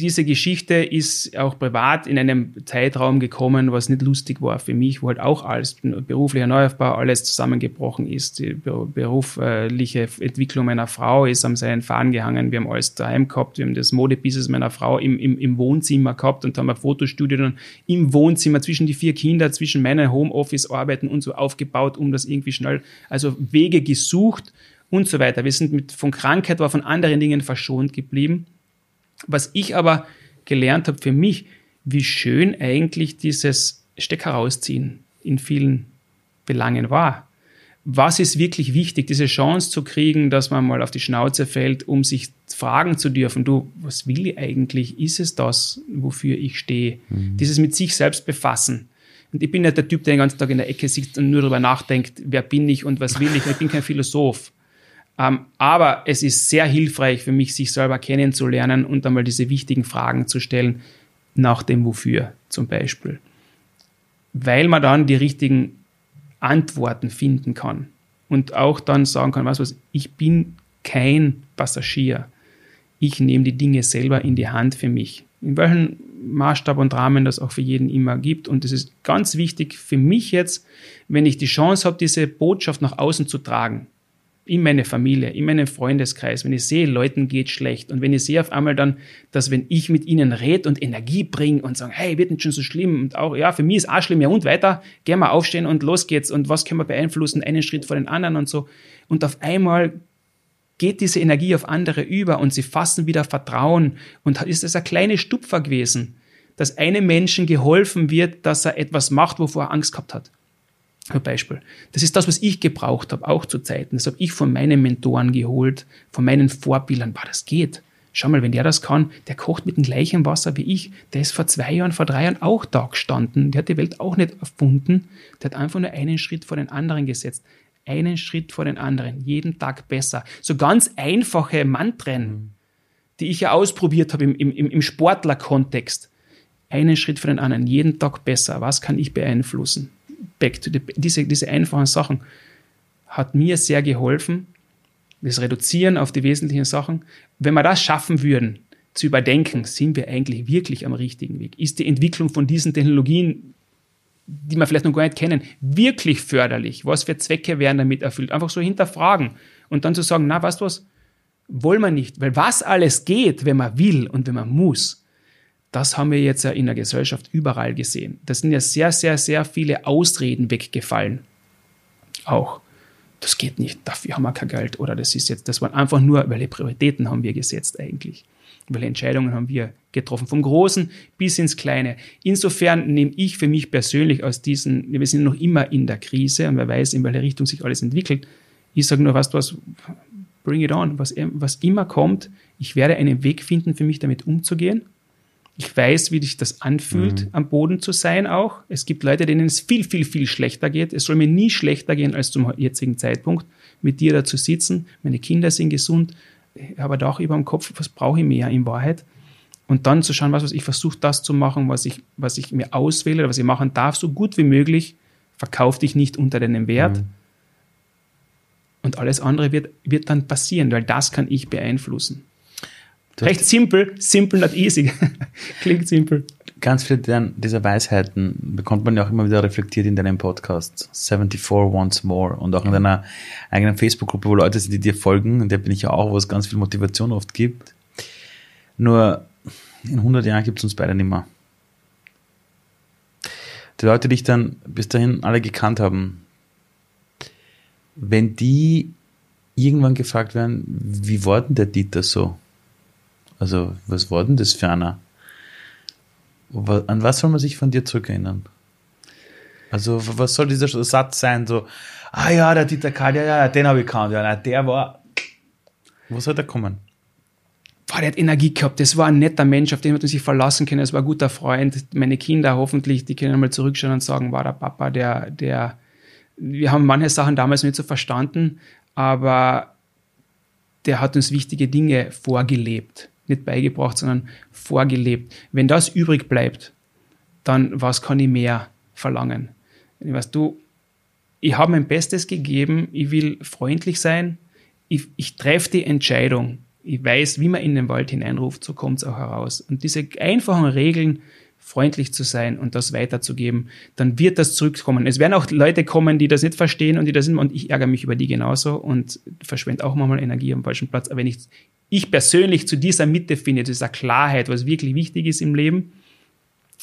A: diese Geschichte ist auch privat in einem Zeitraum gekommen, was nicht lustig war für mich, wo halt auch alles beruflicher Neuaufbau, alles zusammengebrochen ist. Die berufliche Entwicklung meiner Frau ist am seinen Faden gehangen. Wir haben alles daheim gehabt. Wir haben das Modebusiness meiner Frau im, im, im Wohnzimmer gehabt und haben ein Fotostudio dann im Wohnzimmer zwischen die vier Kinder, zwischen meinen Homeoffice-Arbeiten und so aufgebaut, um das irgendwie schnell, also Wege gesucht und so weiter. Wir sind mit, von Krankheit, war von anderen Dingen verschont geblieben. Was ich aber gelernt habe für mich, wie schön eigentlich dieses Steck herausziehen in vielen Belangen war. Was ist wirklich wichtig, diese Chance zu kriegen, dass man mal auf die Schnauze fällt, um sich fragen zu dürfen, du, was will ich eigentlich? Ist es das, wofür ich stehe? Mhm. Dieses mit sich selbst befassen. Und ich bin nicht der Typ, der den ganzen Tag in der Ecke sitzt und nur darüber nachdenkt, wer bin ich und was will ich. Ich bin kein Philosoph. Ähm, aber es ist sehr hilfreich für mich, sich selber kennenzulernen und einmal diese wichtigen Fragen zu stellen, nach dem Wofür zum Beispiel. Weil man dann die richtigen Antworten finden kann und auch dann sagen kann, was was, ich bin kein Passagier. Ich nehme die Dinge selber in die Hand für mich. In welchem Maßstab und Rahmen das auch für jeden immer gibt. Und es ist ganz wichtig für mich jetzt, wenn ich die Chance habe, diese Botschaft nach außen zu tragen, in meine Familie, in meinen Freundeskreis, wenn ich sehe, Leuten geht schlecht und wenn ich sehe auf einmal dann, dass wenn ich mit ihnen rede und Energie bringe und sage, hey, wird nicht schon so schlimm und auch, ja, für mich ist auch schlimm, ja und weiter, gehen wir aufstehen und los geht's und was können wir beeinflussen, einen Schritt vor den anderen und so. Und auf einmal geht diese Energie auf andere über und sie fassen wieder Vertrauen und ist es ein kleiner Stupfer gewesen, dass einem Menschen geholfen wird, dass er etwas macht, wovor er Angst gehabt hat. Ein Beispiel. Das ist das, was ich gebraucht habe, auch zu Zeiten. Das habe ich von meinen Mentoren geholt, von meinen Vorbildern. Boah, das geht. Schau mal, wenn der das kann, der kocht mit dem gleichen Wasser wie ich. Der ist vor zwei Jahren, vor drei Jahren auch da gestanden. Der hat die Welt auch nicht erfunden. Der hat einfach nur einen Schritt vor den anderen gesetzt. Einen Schritt vor den anderen. Jeden Tag besser. So ganz einfache Mantren, die ich ja ausprobiert habe im, im, im Sportler-Kontext. Einen Schritt vor den anderen. Jeden Tag besser. Was kann ich beeinflussen? Back to the, diese, diese einfachen Sachen hat mir sehr geholfen, das Reduzieren auf die wesentlichen Sachen. Wenn wir das schaffen würden, zu überdenken, sind wir eigentlich wirklich am richtigen Weg? Ist die Entwicklung von diesen Technologien, die wir vielleicht noch gar nicht kennen, wirklich förderlich? Was für Zwecke werden damit erfüllt? Einfach so hinterfragen und dann zu sagen, na, weißt du was, wollen wir nicht. Weil was alles geht, wenn man will und wenn man muss, das haben wir jetzt ja in der Gesellschaft überall gesehen. Da sind ja sehr, sehr, sehr viele Ausreden weggefallen. Auch. Das geht nicht, dafür haben wir kein Geld. Oder das ist jetzt, das waren einfach nur, welche Prioritäten haben wir gesetzt eigentlich? Welche Entscheidungen haben wir getroffen? Vom Großen bis ins Kleine. Insofern nehme ich für mich persönlich aus diesen, wir sind noch immer in der Krise und wer weiß, in welche Richtung sich alles entwickelt. Ich sage nur, weißt du was, bring it on. Was, was immer kommt, ich werde einen Weg finden, für mich damit umzugehen ich weiß, wie sich das anfühlt, mhm. am Boden zu sein auch. Es gibt Leute, denen es viel, viel, viel schlechter geht. Es soll mir nie schlechter gehen als zum jetzigen Zeitpunkt, mit dir da zu sitzen. Meine Kinder sind gesund, aber da auch über dem Kopf, was brauche ich mehr in Wahrheit? Und dann zu schauen, was, was ich versuche, das zu machen, was ich, was ich mir auswähle, was ich machen darf, so gut wie möglich. Verkauf dich nicht unter deinem Wert. Mhm. Und alles andere wird, wird dann passieren, weil das kann ich beeinflussen. Recht simpel, simple not easy. Klingt simpel.
B: Ganz viele dieser Weisheiten bekommt man ja auch immer wieder reflektiert in deinem Podcast. 74 Once More und auch in deiner eigenen Facebook-Gruppe, wo Leute sind, die dir folgen. Und der bin ich ja auch, wo es ganz viel Motivation oft gibt. Nur in 100 Jahren gibt es uns beide nicht mehr. Die Leute, die dich dann bis dahin alle gekannt haben, wenn die irgendwann gefragt werden, wie war denn der Dieter so? Also, was war denn das für einer? An was soll man sich von dir zurückerinnern? Also, was soll dieser Satz sein? So, ah ja, der Dieter Karl, ja, ja, den habe ich gekannt, ja, der war. Wo soll der kommen?
A: Boah, der hat Energie gehabt. Das war ein netter Mensch, auf den man sich verlassen können. Das war ein guter Freund. Meine Kinder hoffentlich, die können mal zurückschauen und sagen, war der Papa, der, der, wir haben manche Sachen damals nicht so verstanden, aber der hat uns wichtige Dinge vorgelebt. Nicht beigebracht, sondern vorgelebt. Wenn das übrig bleibt, dann was kann ich mehr verlangen? Ich weiß, du, ich habe mein Bestes gegeben, ich will freundlich sein, ich, ich treffe die Entscheidung, ich weiß, wie man in den Wald hineinruft, so kommt es auch heraus. Und diese einfachen Regeln, freundlich zu sein und das weiterzugeben, dann wird das zurückkommen. Es werden auch Leute kommen, die das nicht verstehen und die das sind, und ich ärgere mich über die genauso und verschwende auch manchmal Energie am falschen Platz. Aber wenn ich, ich persönlich zu dieser Mitte finde, zu dieser Klarheit, was wirklich wichtig ist im Leben,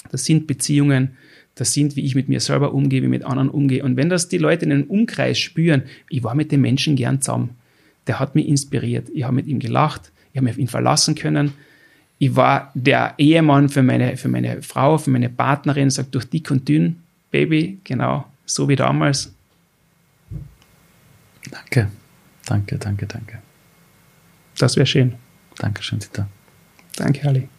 A: das sind Beziehungen, das sind, wie ich mit mir selber umgehe, wie mit anderen umgehe. Und wenn das die Leute in einem Umkreis spüren, ich war mit dem Menschen gern zusammen, der hat mich inspiriert, ich habe mit ihm gelacht, ich habe mich auf ihn verlassen können, ich war der Ehemann für meine, für meine Frau, für meine Partnerin, sagt durch dick und dünn, Baby, genau, so wie damals.
B: Danke, danke, danke, danke.
A: Das wäre schön.
B: Dankeschön, Dieter.
A: Danke, Ali.